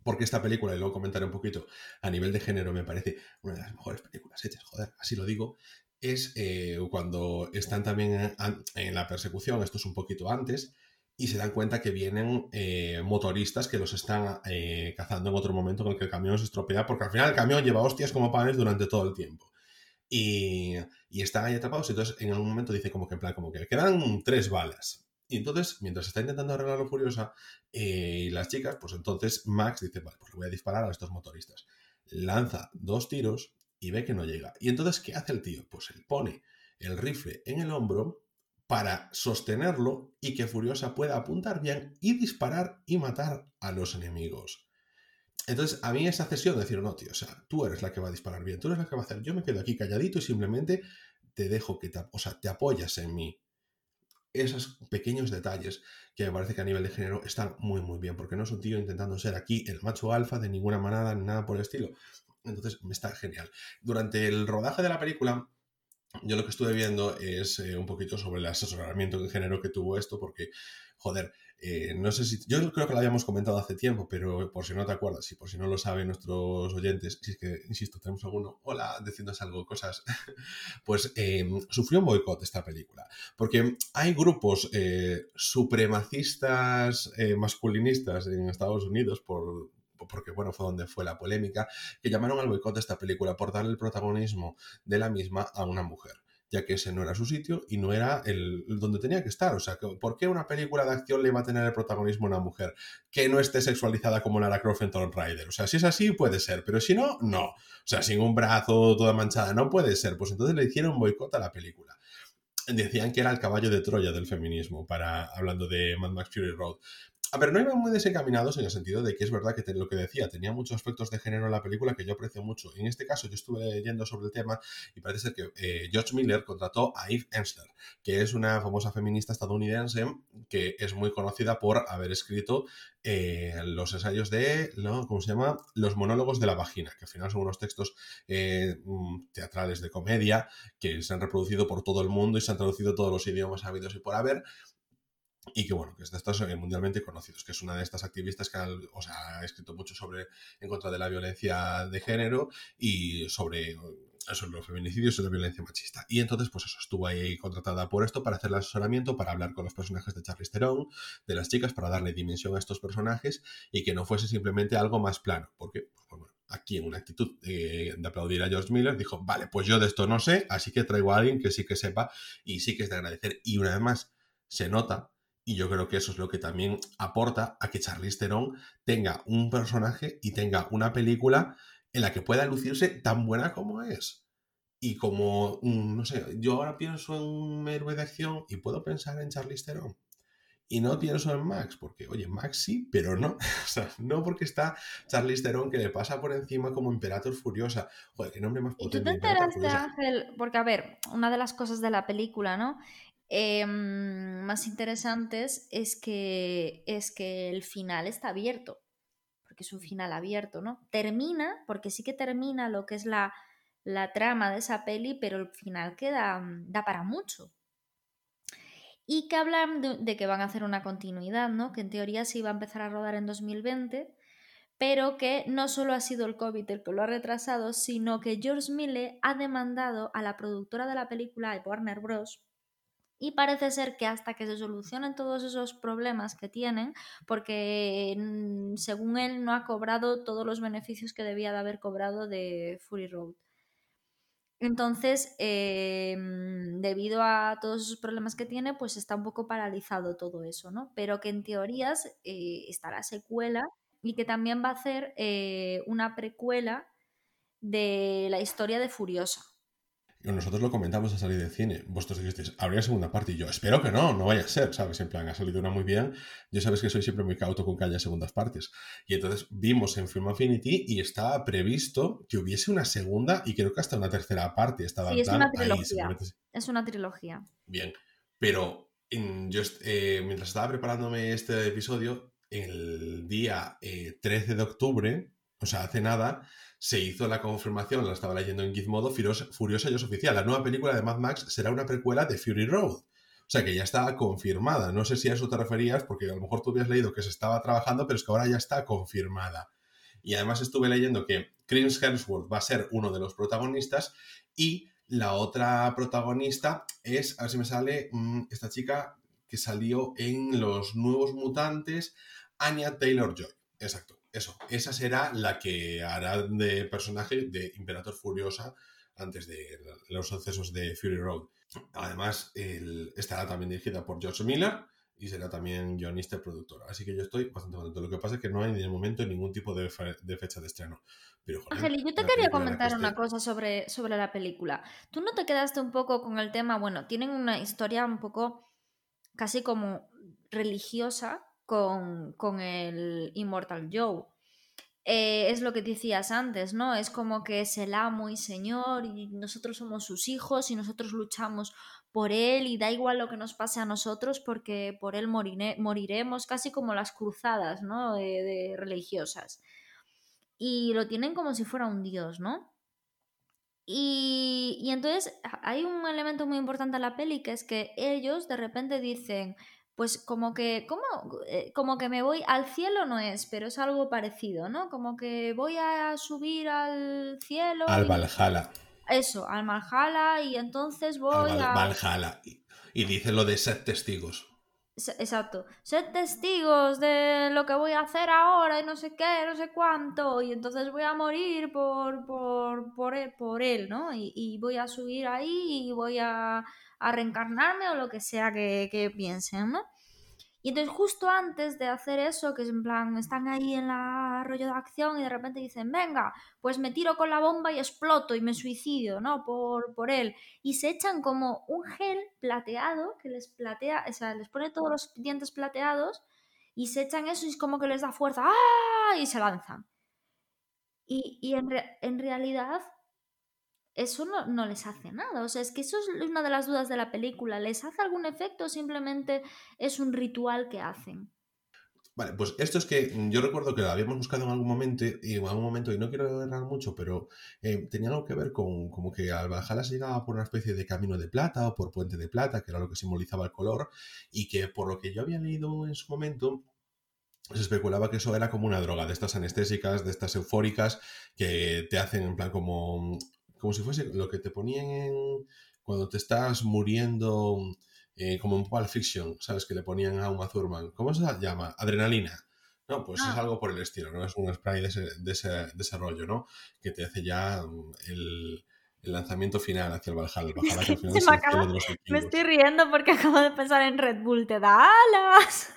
porque esta película, y luego comentaré un poquito, a nivel de género me parece una de las mejores películas hechas, joder, así lo digo, es eh, cuando están también en, la persecución, esto es un poquito antes, y se dan cuenta que vienen eh, motoristas que los están eh, cazando en otro momento en el que el camión se estropea, porque al final el camión lleva hostias como panes durante todo el tiempo. Y, y están ahí atrapados, y entonces en algún momento dice como que en plan, como que quedan tres balas. Y entonces, mientras está intentando arreglarlo Furiosa, y las chicas, pues entonces Max dice, vale, pues le voy a disparar a estos motoristas. Lanza dos tiros y ve que no llega. Y entonces, ¿qué hace el tío? Pues él pone el rifle en el hombro para sostenerlo y que Furiosa pueda apuntar bien y disparar y matar a los enemigos. Entonces, a mí esa cesión de decir, no, tío, o sea, tú eres la que va a disparar bien, tú eres la que va a hacer, yo me quedo aquí calladito y simplemente te dejo que te, o te apoyas en mí. Esos pequeños detalles que me parece que a nivel de género están muy, muy bien, porque no es un tío intentando ser aquí el macho alfa de ninguna manada ni nada por el estilo. Entonces, me está genial. Durante el rodaje de la película, yo lo que estuve viendo es eh, un poquito sobre el asesoramiento en género que tuvo esto, porque, joder, eh, no sé si. Yo creo que lo habíamos comentado hace tiempo, pero por si no te acuerdas y por si no lo saben nuestros oyentes, si es que, insisto, tenemos alguno, hola, diciéndonos algo, cosas, pues eh, sufrió un boicot esta película. Porque hay grupos supremacistas masculinistas en Estados Unidos por porque bueno, fue donde fue la polémica, que llamaron al boicot de esta película por darle el protagonismo de la misma a una mujer, ya que ese no era su sitio y no era el donde tenía que estar. O sea, ¿por qué una película de acción le va a tener el protagonismo a una mujer que no esté sexualizada como Lara Croft en Tomb Raider? O sea, si es así, puede ser, pero si no, no. O sea, sin un brazo, toda manchada, no puede ser. Pues entonces le hicieron boicot a la película decían que era el caballo de Troya del feminismo, para, hablando de Mad Max Fury Road. A ver, no iban muy desencaminados en el sentido de que es verdad que lo que decía, tenía muchos aspectos de género en la película que yo aprecio mucho. En este caso, yo estuve leyendo sobre el tema y parece ser que eh, George Miller contrató a Eve Ensler, que es una famosa feminista estadounidense que es muy conocida por haber escrito eh, los ensayos de. ¿cómo se llama? Los monólogos de la vagina, que al final son unos textos eh, mm, teatrales de comedia que se han reproducido por todo el mundo y se han traducido todos los idiomas habidos y por haber. Y que bueno, que es de estos eh, mundialmente conocidos, que es una de estas activistas que ha, escrito mucho sobre en contra de la violencia de género y sobre, sobre los feminicidios y la violencia machista. Y entonces, pues eso, estuvo ahí contratada por esto para hacer el asesoramiento, para hablar con los personajes de Charlize Theron, de las chicas, para darle dimensión a estos personajes y que no fuese simplemente algo más plano. Porque, pues bueno, aquí en una actitud eh, de aplaudir a George Miller, dijo, vale, pues yo de esto no sé, así que traigo a alguien que sí que sepa y sí que es de agradecer. Y una vez más, se nota y yo creo que eso es lo que también aporta a que Charlize Theron tenga un personaje y tenga una película en la que pueda lucirse tan buena como es. Y como, mm, no sé, yo ahora pienso en un héroe de acción y puedo pensar en Charlize Theron. Y no pienso en Max, porque, oye, Max sí, pero no. O sea, no porque está Charlize Theron que le pasa por encima como Imperator Furiosa. Joder, qué nombre más ¿Y tú potente. te enteraste. Ángel? Porque, a ver, una de las cosas de la película, ¿no? Em, más interesantes es que, es que el final está abierto, porque es un final abierto, ¿no? Termina, porque sí que termina lo que es la, la trama de esa peli, pero el final queda, mm, da para mucho. Y que hablan de, de que van a hacer una continuidad, ¿no? Que en teoría se iba a empezar a rodar en 2020, pero que no solo ha sido el COVID el que lo ha retrasado, sino que George Miller ha demandado a la productora de la película, de Warner Bros., y parece ser que hasta que se solucionen todos esos problemas que tienen, porque mm, según él no ha cobrado todos los beneficios que debía de haber cobrado de Fury Road. Entonces, eh, mm, debido a todos esos problemas que tiene, pues está un poco paralizado todo eso, ¿no? Pero que en teorías eh, está la secuela y que también va a hacer eh, una precuela de la historia de Furiosa. Nosotros lo comentamos a salir de cine. Vosotros dijisteis, habría segunda parte. Y yo, espero que no, no vaya a ser, ¿sabes? En plan, ha salido una muy bien. Yo sabes que soy siempre muy cauto con que haya segundas partes. Y entonces vimos en Film Affinity y estaba previsto que hubiese una segunda y creo que hasta una tercera parte. Estaba Sí, es una ahí, trilogía. sí. Es una trilogía. Bien. Pero en- yo, eh, mientras estaba preparándome este episodio, el día eh, 13 de octubre, o sea, hace nada, se hizo la confirmación, la estaba leyendo en Gizmodo, Furiosa, y es oficial. La nueva película de Mad Max será una precuela de Fury Road. O sea, que ya está confirmada. No sé si a eso te referías, porque a lo mejor tú habías leído que se estaba trabajando, pero es que ahora ya está confirmada. Y además estuve leyendo que Chris Hemsworth va a ser uno de los protagonistas y la otra protagonista es, a ver si me sale, mm, esta chica que salió en Los Nuevos Mutantes, Anya Taylor-Joy. Exacto, eso. Esa será la que hará de personaje de Imperator Furiosa antes de los sucesos de Fury Road. Además, estará también dirigida por George Miller y será también guionista y productora. Así que yo estoy bastante contento. Lo que pasa es que no hay de momento ningún tipo de, fe- de fecha de estreno. Pero, joder, yo te quería que comentar una esté- cosa sobre, sobre la película. ¿Tú no te quedaste un poco con el tema? Bueno, tienen una historia un poco casi como religiosa con, el Immortal Joe. Eh, es lo que decías antes, ¿no? Es como que es el amo y señor y nosotros somos sus hijos y nosotros luchamos por él y da igual lo que nos pase a nosotros porque por él morire- moriremos, casi como las cruzadas, ¿no? De- de religiosas y lo tienen como si fuera un dios, ¿no? Y, y entonces hay un elemento muy importante en la peli que es que ellos de repente dicen, pues como que, ¿cómo? Eh, como que me voy al cielo no es, pero es algo parecido, ¿no? Como que voy a subir al cielo. Al y- Valhalla. Eso, al Valhalla y entonces Al voy Val- a... Valhalla. Y, y dice lo de set testigos. Ex- Exacto. Sed testigos de lo que voy a hacer ahora y no sé qué, no sé cuánto. Y entonces voy a morir por, por, por, él, por él, ¿no? Y, y voy a subir ahí y voy a, a reencarnarme o lo que sea que, que piensen, ¿no? Y entonces justo antes de hacer eso, que es en plan, están ahí en la rollo de acción y de repente dicen, venga, pues me tiro con la bomba y exploto y me suicidio, ¿no? Por, por él. Y se echan como un gel plateado que les platea, o sea, les pone todos los dientes plateados y se echan eso y es como que les da fuerza ¡ah! y se lanzan. Y, y en, en realidad eso no, no les hace nada. O sea, es que eso es una de las dudas de la película. ¿Les hace algún efecto o simplemente es un ritual que hacen? Vale, pues esto es que mm, yo recuerdo que lo habíamos buscado en algún momento, y en algún momento, y no quiero errar mucho, pero eh, tenía algo que ver con como que al Valhalla se llegaba por una especie de camino de plata o por puente de plata, que era lo que simbolizaba el color, y que por lo que yo había leído en su momento, se especulaba que eso era como una droga, de estas anestésicas, de estas eufóricas, que te hacen en plan como, como si fuese lo que te ponían en, cuando te estás muriendo, eh, como en Pulp Fiction, ¿sabes? Que le ponían a Uma Thurman. ¿Cómo se llama? Adrenalina. No, pues es Ah. algo por el estilo, ¿no? Es un spray de ese, de ese, de ese rollo, ¿no? Que te hace ya mm, el, el lanzamiento final hacia el Valhalla. El Valhalla que al final Se es me acaba- de los Me estoy riendo porque acabo de pensar en Red Bull. Te da alas.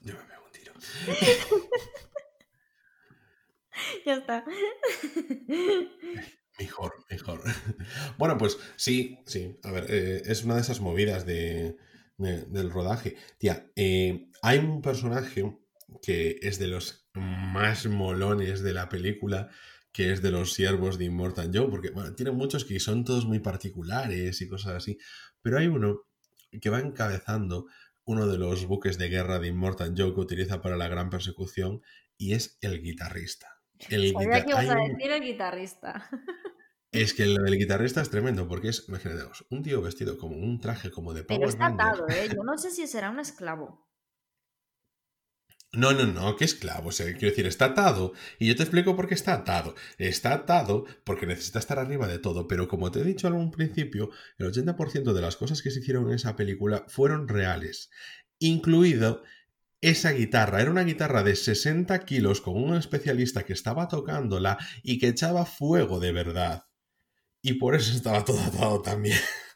Yo me pego un tiro. ya está. Mejor, mejor. Bueno, pues sí, sí. A ver, eh, es una de esas movidas de, de- del rodaje. Tía, eh, hay un personaje que es de los más molones de la película, que es de los siervos de Immortal Joe, porque bueno, tiene muchos que son todos muy particulares y cosas así, pero hay uno que va encabezando uno de los buques de guerra de Immortal Joe que utiliza para la gran persecución y es el guitarrista. El Sabía que ibas a decir el guitarrista. es que lo del guitarrista es tremendo, porque es, imaginaos, un tío vestido como un traje como de Pero Power está Ranger. atado, ¿eh? Yo no sé si será un esclavo. No, no, no, que esclavo. O sea, quiero decir, está atado. Y yo te explico por qué está atado. Está atado porque necesita estar arriba de todo. Pero como te he dicho en un principio, el 80% de las cosas que se hicieron en esa película fueron reales. Incluido esa guitarra. Era una guitarra de 60 kilos con un especialista que estaba tocándola y que echaba fuego de verdad. Y por eso estaba todo atado también.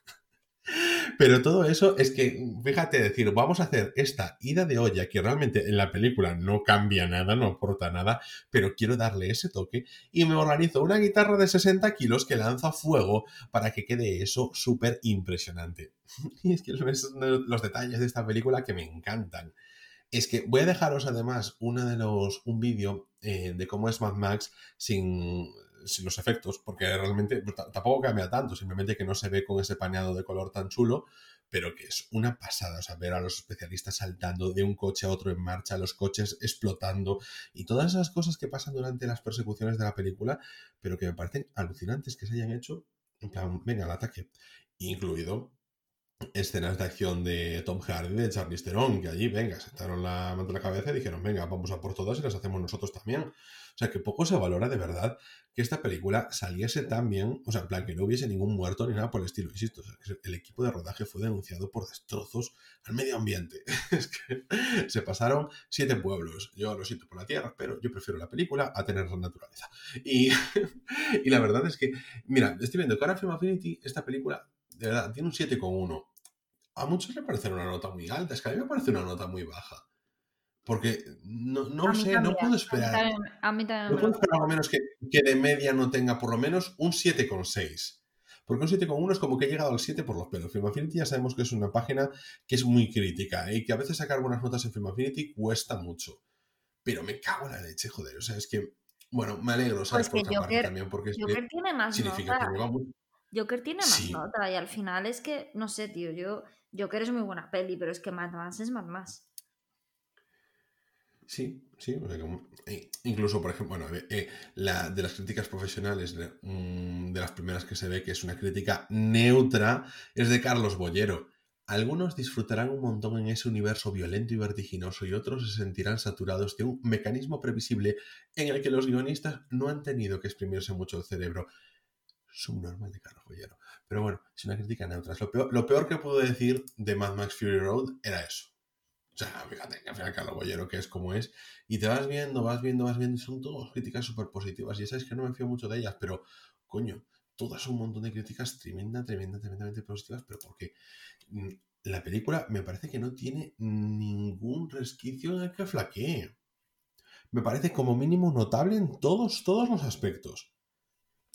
Pero todo eso es que, fíjate, decir, vamos a hacer esta ida de olla que realmente en la película no cambia nada, no aporta nada, pero quiero darle ese toque y me organizo una guitarra de 60 kilos que lanza fuego para que quede eso súper impresionante. Y es que son los detalles de esta película que me encantan. Es que voy a dejaros además una de los, un vídeo eh, de cómo es Mad Max sin, sin los efectos, porque realmente t- tampoco cambia tanto, simplemente que no se ve con ese paneado de color tan chulo, pero que es una pasada, o sea, ver a los especialistas saltando de un coche a otro en marcha, los coches explotando y todas esas cosas que pasan durante las persecuciones de la película, pero que me parecen alucinantes que se hayan hecho, en plan, venga, al ataque, incluido escenas de acción de Tom Hardy, de Charlize Theron, que allí, venga, sentaron la mano en la cabeza y dijeron, venga, vamos a por todas y las hacemos nosotros también. O sea, que poco se valora de verdad que esta película saliese tan bien, o sea, en plan, que no hubiese ningún muerto ni nada por el estilo, insisto, el equipo de rodaje fue denunciado por destrozos al medio ambiente. es que se pasaron siete pueblos. Yo lo siento por la tierra, pero yo prefiero la película a tener la naturaleza. Y, y la verdad es que, mira, estoy viendo que ahora Film Affinity, esta película, de verdad, tiene un 7,1 a muchos le parece una nota muy alta, es que a mí me parece una nota muy baja. Porque no, no A sé, también, no puedo a mí esperar. también- A mí también No puedo esperar algo menos que, que de media no tenga por lo menos un 7,6. Porque un 7,1 es como que he llegado al 7 por los pelos. Film Affinity ya sabemos que es una página que es muy crítica y que a veces sacar buenas notas en Film Affinity cuesta mucho. Pero me cago en la leche, joder. O sea, es que, bueno, me alegro, ¿sabes? Pues por que otra parte Joker- también, porque es que Joker tiene más significa nota. que. Joker tiene más Sí. nota y al final es que, no sé, tío, yo... Joker es muy buena peli, pero es que Mad Max es Mad Max. Sí, sí, o sea, eh, incluso, por ejemplo, bueno, eh, la, de las críticas profesionales, de, mm, de las primeras que se ve que es una crítica neutra, es de Carlos Bollero. Algunos disfrutarán un montón en ese universo violento y vertiginoso y otros se sentirán saturados de un mecanismo previsible en el que los guionistas no han tenido que exprimirse mucho el cerebro. Subnormal de Carlos Bollero. Pero bueno, es una crítica neutra. Lo, peor, lo peor que puedo decir de Mad Max Fury Road era eso. O sea, fíjate que al final Carlos Bollero, que es como es, y te vas viendo, vas viendo, vas viendo, y son todas críticas súper positivas. Y sabes que no me fío mucho de ellas, pero coño, todas un montón de críticas tremenda, tremenda, tremendamente positivas, pero porque mm, la película me parece que no tiene ningún resquicio en el que flaquee. Me parece como mínimo notable en todos, todos los aspectos.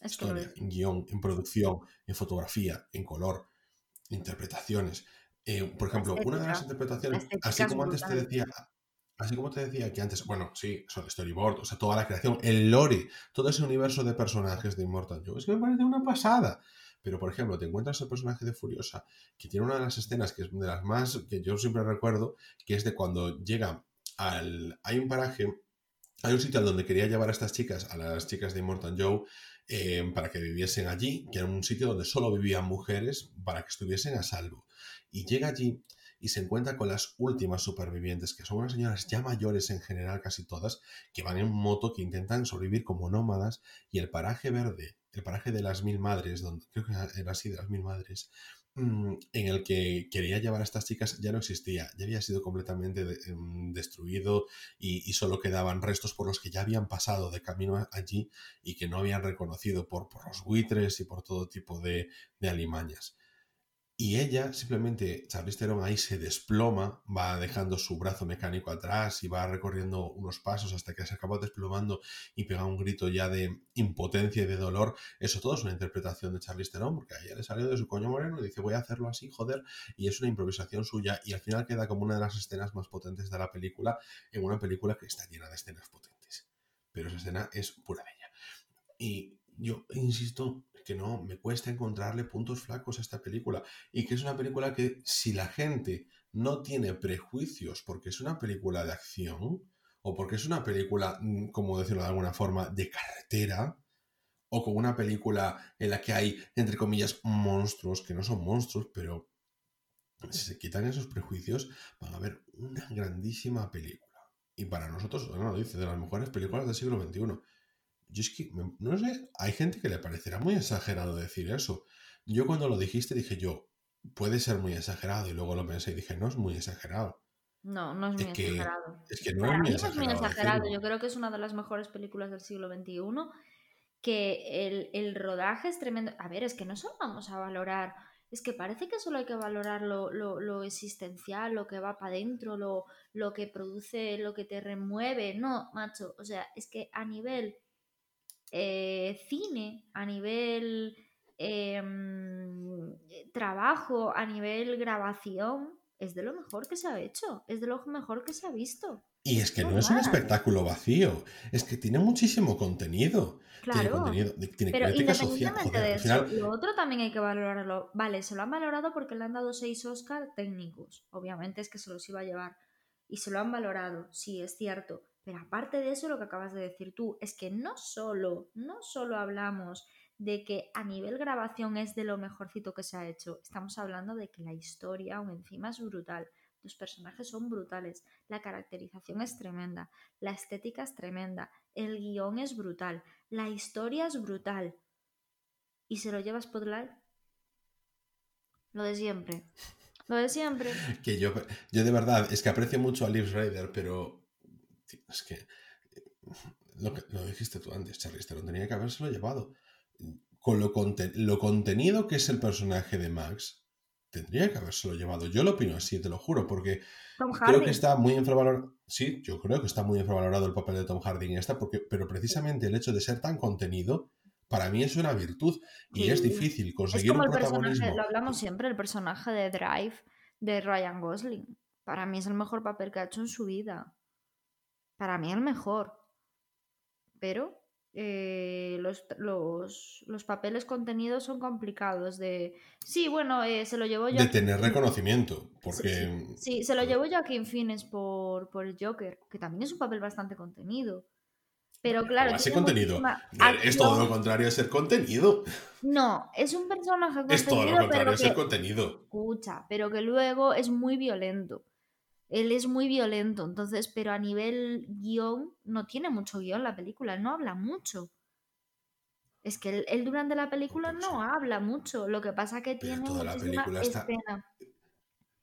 Es Historia, en guion, en producción, en fotografía, en color, interpretaciones. Eh, por ejemplo, una de las estética. interpretaciones, estética así como antes te decía, así como te decía que antes, bueno, sí, son storyboard, o sea, toda la creación, el lore, todo ese universo de personajes de Immortal Joe, es que me parece una pasada. Pero, por ejemplo, te encuentras el personaje de Furiosa, que tiene una de las escenas que es de las más que yo siempre recuerdo, que es de cuando llega al. Hay un paraje, hay un sitio al donde quería llevar a estas chicas, a las chicas de Immortal Joe, eh, para que viviesen allí, que era un sitio donde solo vivían mujeres para que estuviesen a salvo. Y llega allí y se encuentra con las últimas supervivientes, que son unas señoras ya mayores en general, casi todas, que van en moto, que intentan sobrevivir como nómadas, y el paraje verde, el paraje de las mil madres, donde creo que era así, de las mil madres, en el que quería llevar a estas chicas ya no existía, ya había sido completamente de- em, destruido y, solo quedaban restos por los que ya habían pasado de camino allí y que no habían reconocido por, por los buitres y por todo tipo de, de alimañas. Y ella simplemente, Charlize Theron ahí se desploma, va dejando su brazo mecánico atrás y va recorriendo unos pasos hasta que se acaba desplomando y pega un grito ya de impotencia y de dolor. Eso todo es una interpretación de Charlize Theron, porque a ella le salió de su coño moreno y dice voy a hacerlo así, joder, y es una improvisación suya y al final queda como una de las escenas más potentes de la película en una película que está llena de escenas potentes. Pero esa escena es pura de ella. Y yo insisto que no, me cuesta encontrarle puntos flacos a esta película. Y que es una película que si la gente no tiene prejuicios porque es una película de acción, o porque es una película, mm, como decirlo de alguna forma, de carretera, o como una película en la que hay, entre comillas, monstruos, que no son monstruos, pero si se quitan esos prejuicios, van a ver una grandísima película. Y para nosotros, bueno, lo dice, de las mejores películas del siglo XXI. Yo es que, no sé, hay gente que le parecerá muy exagerado decir eso. Yo cuando lo dijiste dije yo, puede ser muy exagerado, y luego lo pensé y dije, no es muy exagerado. No, no es muy Es que, exagerado. es que no Para es mí muy no es muy exagerado. exagerado. Yo creo que es una de las mejores películas del siglo XXI. Que el, el rodaje es tremendo. A ver, es que no solo vamos a valorar. Es que parece que solo hay que valorar lo, lo- lo existencial, lo que va para adentro, lo, lo que produce, lo que te remueve. No, macho. O sea, es que a nivel eh, cine, a nivel em, trabajo, a nivel grabación, es de lo mejor que se ha hecho. Es de lo mejor que se ha visto. Y es que no es un espectáculo vacío, es que tiene muchísimo contenido. Tiene Claro. contenido, tiene Pero crítica social. independientemente Joder, de eso, final, lo otro también hay que valorarlo. Vale, se lo han valorado porque le han dado seis Oscar técnicos. Obviamente es que se los iba a llevar. Y se lo han valorado, sí, es cierto. Pero aparte de eso, lo que acabas de decir tú, es que no solo, no solo hablamos de que a nivel grabación es de lo mejorcito que se ha hecho. Estamos hablando de que la historia aún encima es brutal. Los personajes son brutales, la caracterización es tremenda, la estética es tremenda, el guion es brutal, la historia es brutal. ¿Y se lo lleva Spotlight? Lo de siempre. Lo de siempre. que yo, yo de verdad, es que aprecio mucho a Liv Rider, pero tío, es que eh, lo, que lo dijiste tú antes, Charlize Theron tenía que habérselo llevado. Con lo, conte- lo contenido que es el personaje de Max, tendría que habérselo llevado. Yo lo opino así, te lo juro, porque Tom creo que está muy infravalorado. Sí, yo creo que está muy infravalorado el papel de Tom Hardy en esta, porque, pero precisamente el hecho de ser tan contenido, para mí es una virtud. Y Sí. es difícil Es conseguir como un el personaje, protagonismo. lo hablamos siempre, el personaje de Drive de Ryan Gosling. Para mí es el mejor papel que ha hecho en su vida. Para mí el mejor. Pero eh, los, los, los papeles contenidos son complicados de... Sí, bueno, eh, se lo llevó yo... de tener reconocimiento, Sí, porque Sí, se lo llevó Joaquin Phoenix por, por el Joker, que también es un papel bastante contenido. Pero claro, contenido. muchísima Es todo lo contrario de ser contenido. No, es un personaje Es todo lo contenido, contrario de ser que, contenido. escucha, pero que luego es muy violento. Él es muy violento, entonces, pero a nivel guion, no tiene mucho guion la película, él no habla mucho. Es que él, él durante la película no habla mucho, lo que pasa que Pero tiene toda la muchísima película está- escena.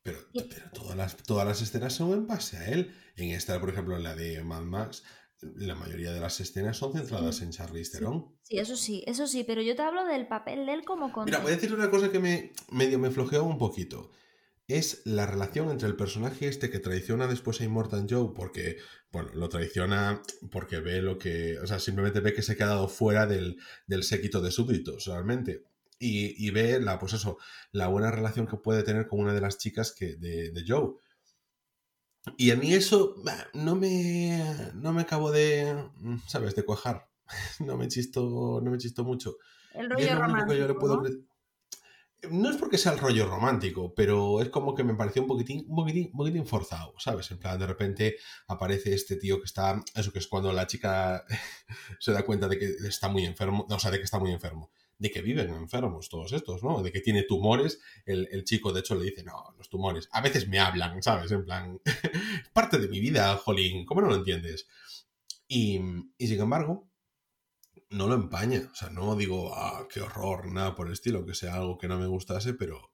Pero, pero todas, las, todas las escenas son en base a él. En esta, por ejemplo, en la de Mad Max, la mayoría de las escenas son centradas Sí, en Charlize Theron. Sí, eso sí, eso sí, pero yo te hablo del papel de él como Mira, contenido. voy a decir una cosa que me medio me flojeó un poquito. Es la relación entre el personaje este que traiciona después a Immortal Joe porque, bueno, lo traiciona porque ve lo que, o sea, simplemente ve que se ha quedado fuera del, del séquito de súbditos, realmente. y, y ve la, pues eso, la buena relación que puede tener con una de las chicas que, de, de Joe. Y a mí eso bah, no me, no me acabo de, ¿sabes?, de cuajar. No me chisto, no me chisto mucho. El rollo romántico. yo le puedo... ¿no? No es porque sea el rollo romántico, pero es como que me pareció un poquitín, un poquitín, un poquitín forzado, ¿sabes? En plan, de repente aparece este tío que está... Eso que es cuando la chica se da cuenta de que está muy enfermo, o sea, de que está muy enfermo. De que viven enfermos todos estos, ¿no? De que tiene tumores. El, el chico, de hecho, le dice, no, los tumores. A veces me hablan, ¿sabes? En plan, parte de mi vida, jolín, ¿cómo no lo entiendes? Y, y sin embargo, no lo empaña. O sea, no digo, ah, qué horror, nada por el estilo, que sea algo que no me gustase, pero.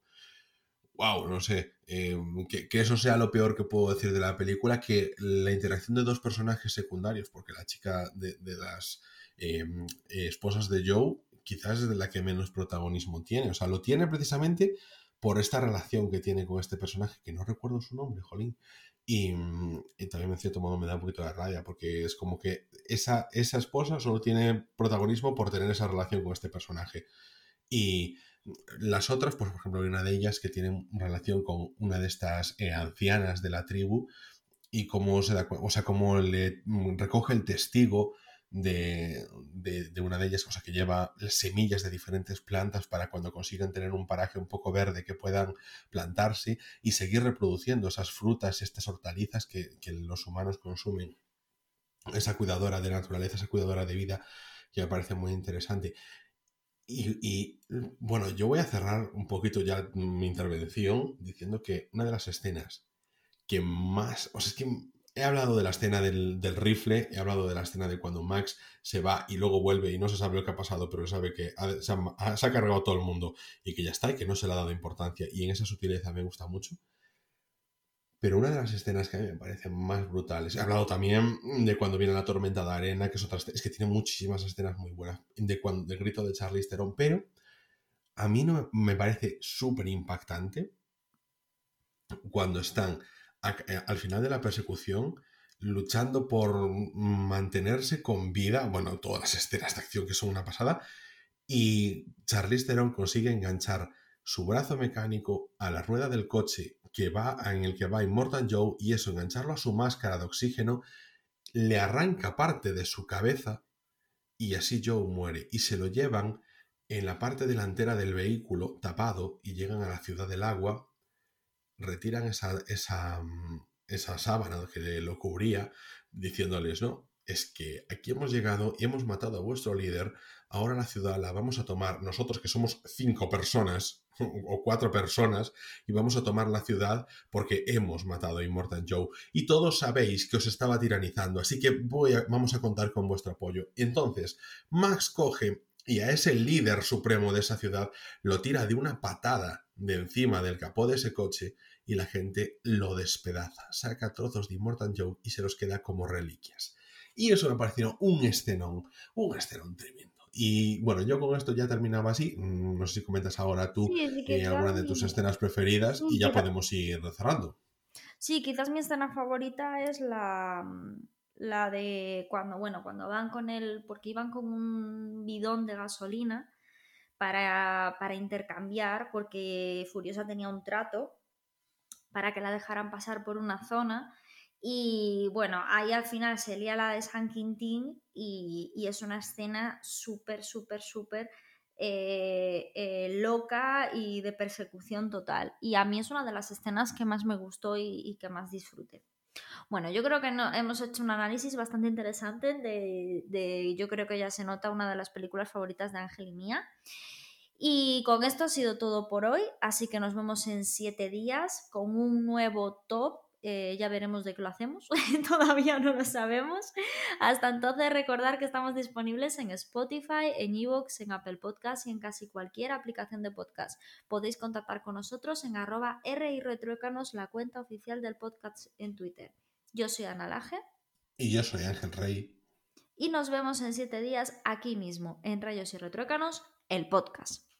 Wow, no sé. eh, que, que eso sea lo peor que puedo decir de la película, que la interacción de dos personajes secundarios, porque la chica de, de las eh, eh, esposas de Joe quizás es de la que menos protagonismo tiene. O sea, lo tiene precisamente por esta relación que tiene con este personaje, que no recuerdo su nombre, jolín. Y, mm, y también en cierto modo me da un poquito de raya, porque es como que esa, esa esposa solo tiene protagonismo por tener esa relación con este personaje. Y las otras, pues por ejemplo, hay una de ellas que tiene relación con una de estas eh, ancianas de la tribu y cómo se da o sea, cómo le mm, recoge el testigo de, de- una de ellas, o que lleva semillas de diferentes plantas para cuando consigan tener un paraje un poco verde que puedan plantarse y seguir reproduciendo esas frutas, estas hortalizas que, que los humanos consumen. Esa cuidadora de naturaleza, esa cuidadora de vida, que me parece muy interesante. Y, y, bueno, yo voy a cerrar un poquito ya mi intervención diciendo que una de las escenas que más. O sea, es que he hablado de la escena del, rifle, he hablado de la escena de cuando Max se va y luego vuelve y no se sabe lo que ha pasado, pero sabe que ha- se, ha, cargado todo el mundo y que ya está y que no se le ha dado importancia. Y en esa sutileza me gusta mucho. Pero una de las escenas que a mí me parecen más brutales, he hablado también de cuando viene la tormenta de arena, que es otra es que tiene muchísimas escenas muy buenas, de cuando, del grito de Charlize Theron, pero a mí no me parece súper impactante cuando están eh, al final de la persecución luchando por mantenerse con vida, bueno, todas las escenas de acción que son una pasada, y Charlize Theron consigue enganchar su brazo mecánico a la rueda del coche que va en el que va Immortal Joe y eso engancharlo a su máscara de oxígeno le arranca parte de su cabeza y así Joe muere y se lo llevan en la parte delantera del vehículo tapado y llegan a la ciudad del agua retiran esa, esa, mm, esa sábana que lo cubría, diciéndoles, no, es que aquí hemos llegado y hemos matado a vuestro líder, ahora la ciudad la vamos a tomar nosotros que somos cinco personas o cuatro personas y vamos a tomar la ciudad porque hemos matado a Immortal Joe y todos sabéis que os estaba tiranizando, así que voy vamos a contar con vuestro apoyo. Entonces Max coge y a ese líder supremo de esa ciudad lo tira de una patada de encima del capó de ese coche y la gente lo despedaza, saca trozos de Immortal Joe y se los queda como reliquias. Y eso me pareció un escenón, un escenón tremendo. Y bueno, yo con esto ya terminaba así. Mm, No sé si comentas ahora tú Sí, eh, alguna de tus escenas preferidas Sí, y ya quizá- podemos ir cerrando. Sí, quizás mi escena favorita es la, la de cuando, bueno, cuando van con él, porque iban con un bidón de gasolina para, para intercambiar, porque Furiosa tenía un trato para que la dejaran pasar por una zona. Y bueno, ahí al final se lía la de San Quintín y, es una escena súper, súper, súper eh, eh, loca y de persecución total. Y a mí es una de las escenas que más me gustó y, y que más disfruté. Bueno, yo creo que no, hemos hecho un análisis bastante interesante de, de- yo creo que ya se nota una de las películas favoritas de Ángel y mía. Y con esto ha sido todo por hoy, así que nos vemos en siete días con un nuevo top. eh, ya veremos de qué lo hacemos, todavía no lo sabemos. Hasta entonces recordar que estamos disponibles en Spotify, en Evox, en Apple Podcast y en casi cualquier aplicación de podcast. Podéis contactar con nosotros en arroba R y Retruécanos, la cuenta oficial del podcast en Twitter. Yo soy Ana Laje Y yo soy Ángel Rey. y nos vemos en siete días aquí mismo en Rayos y Retruécanos, el podcast.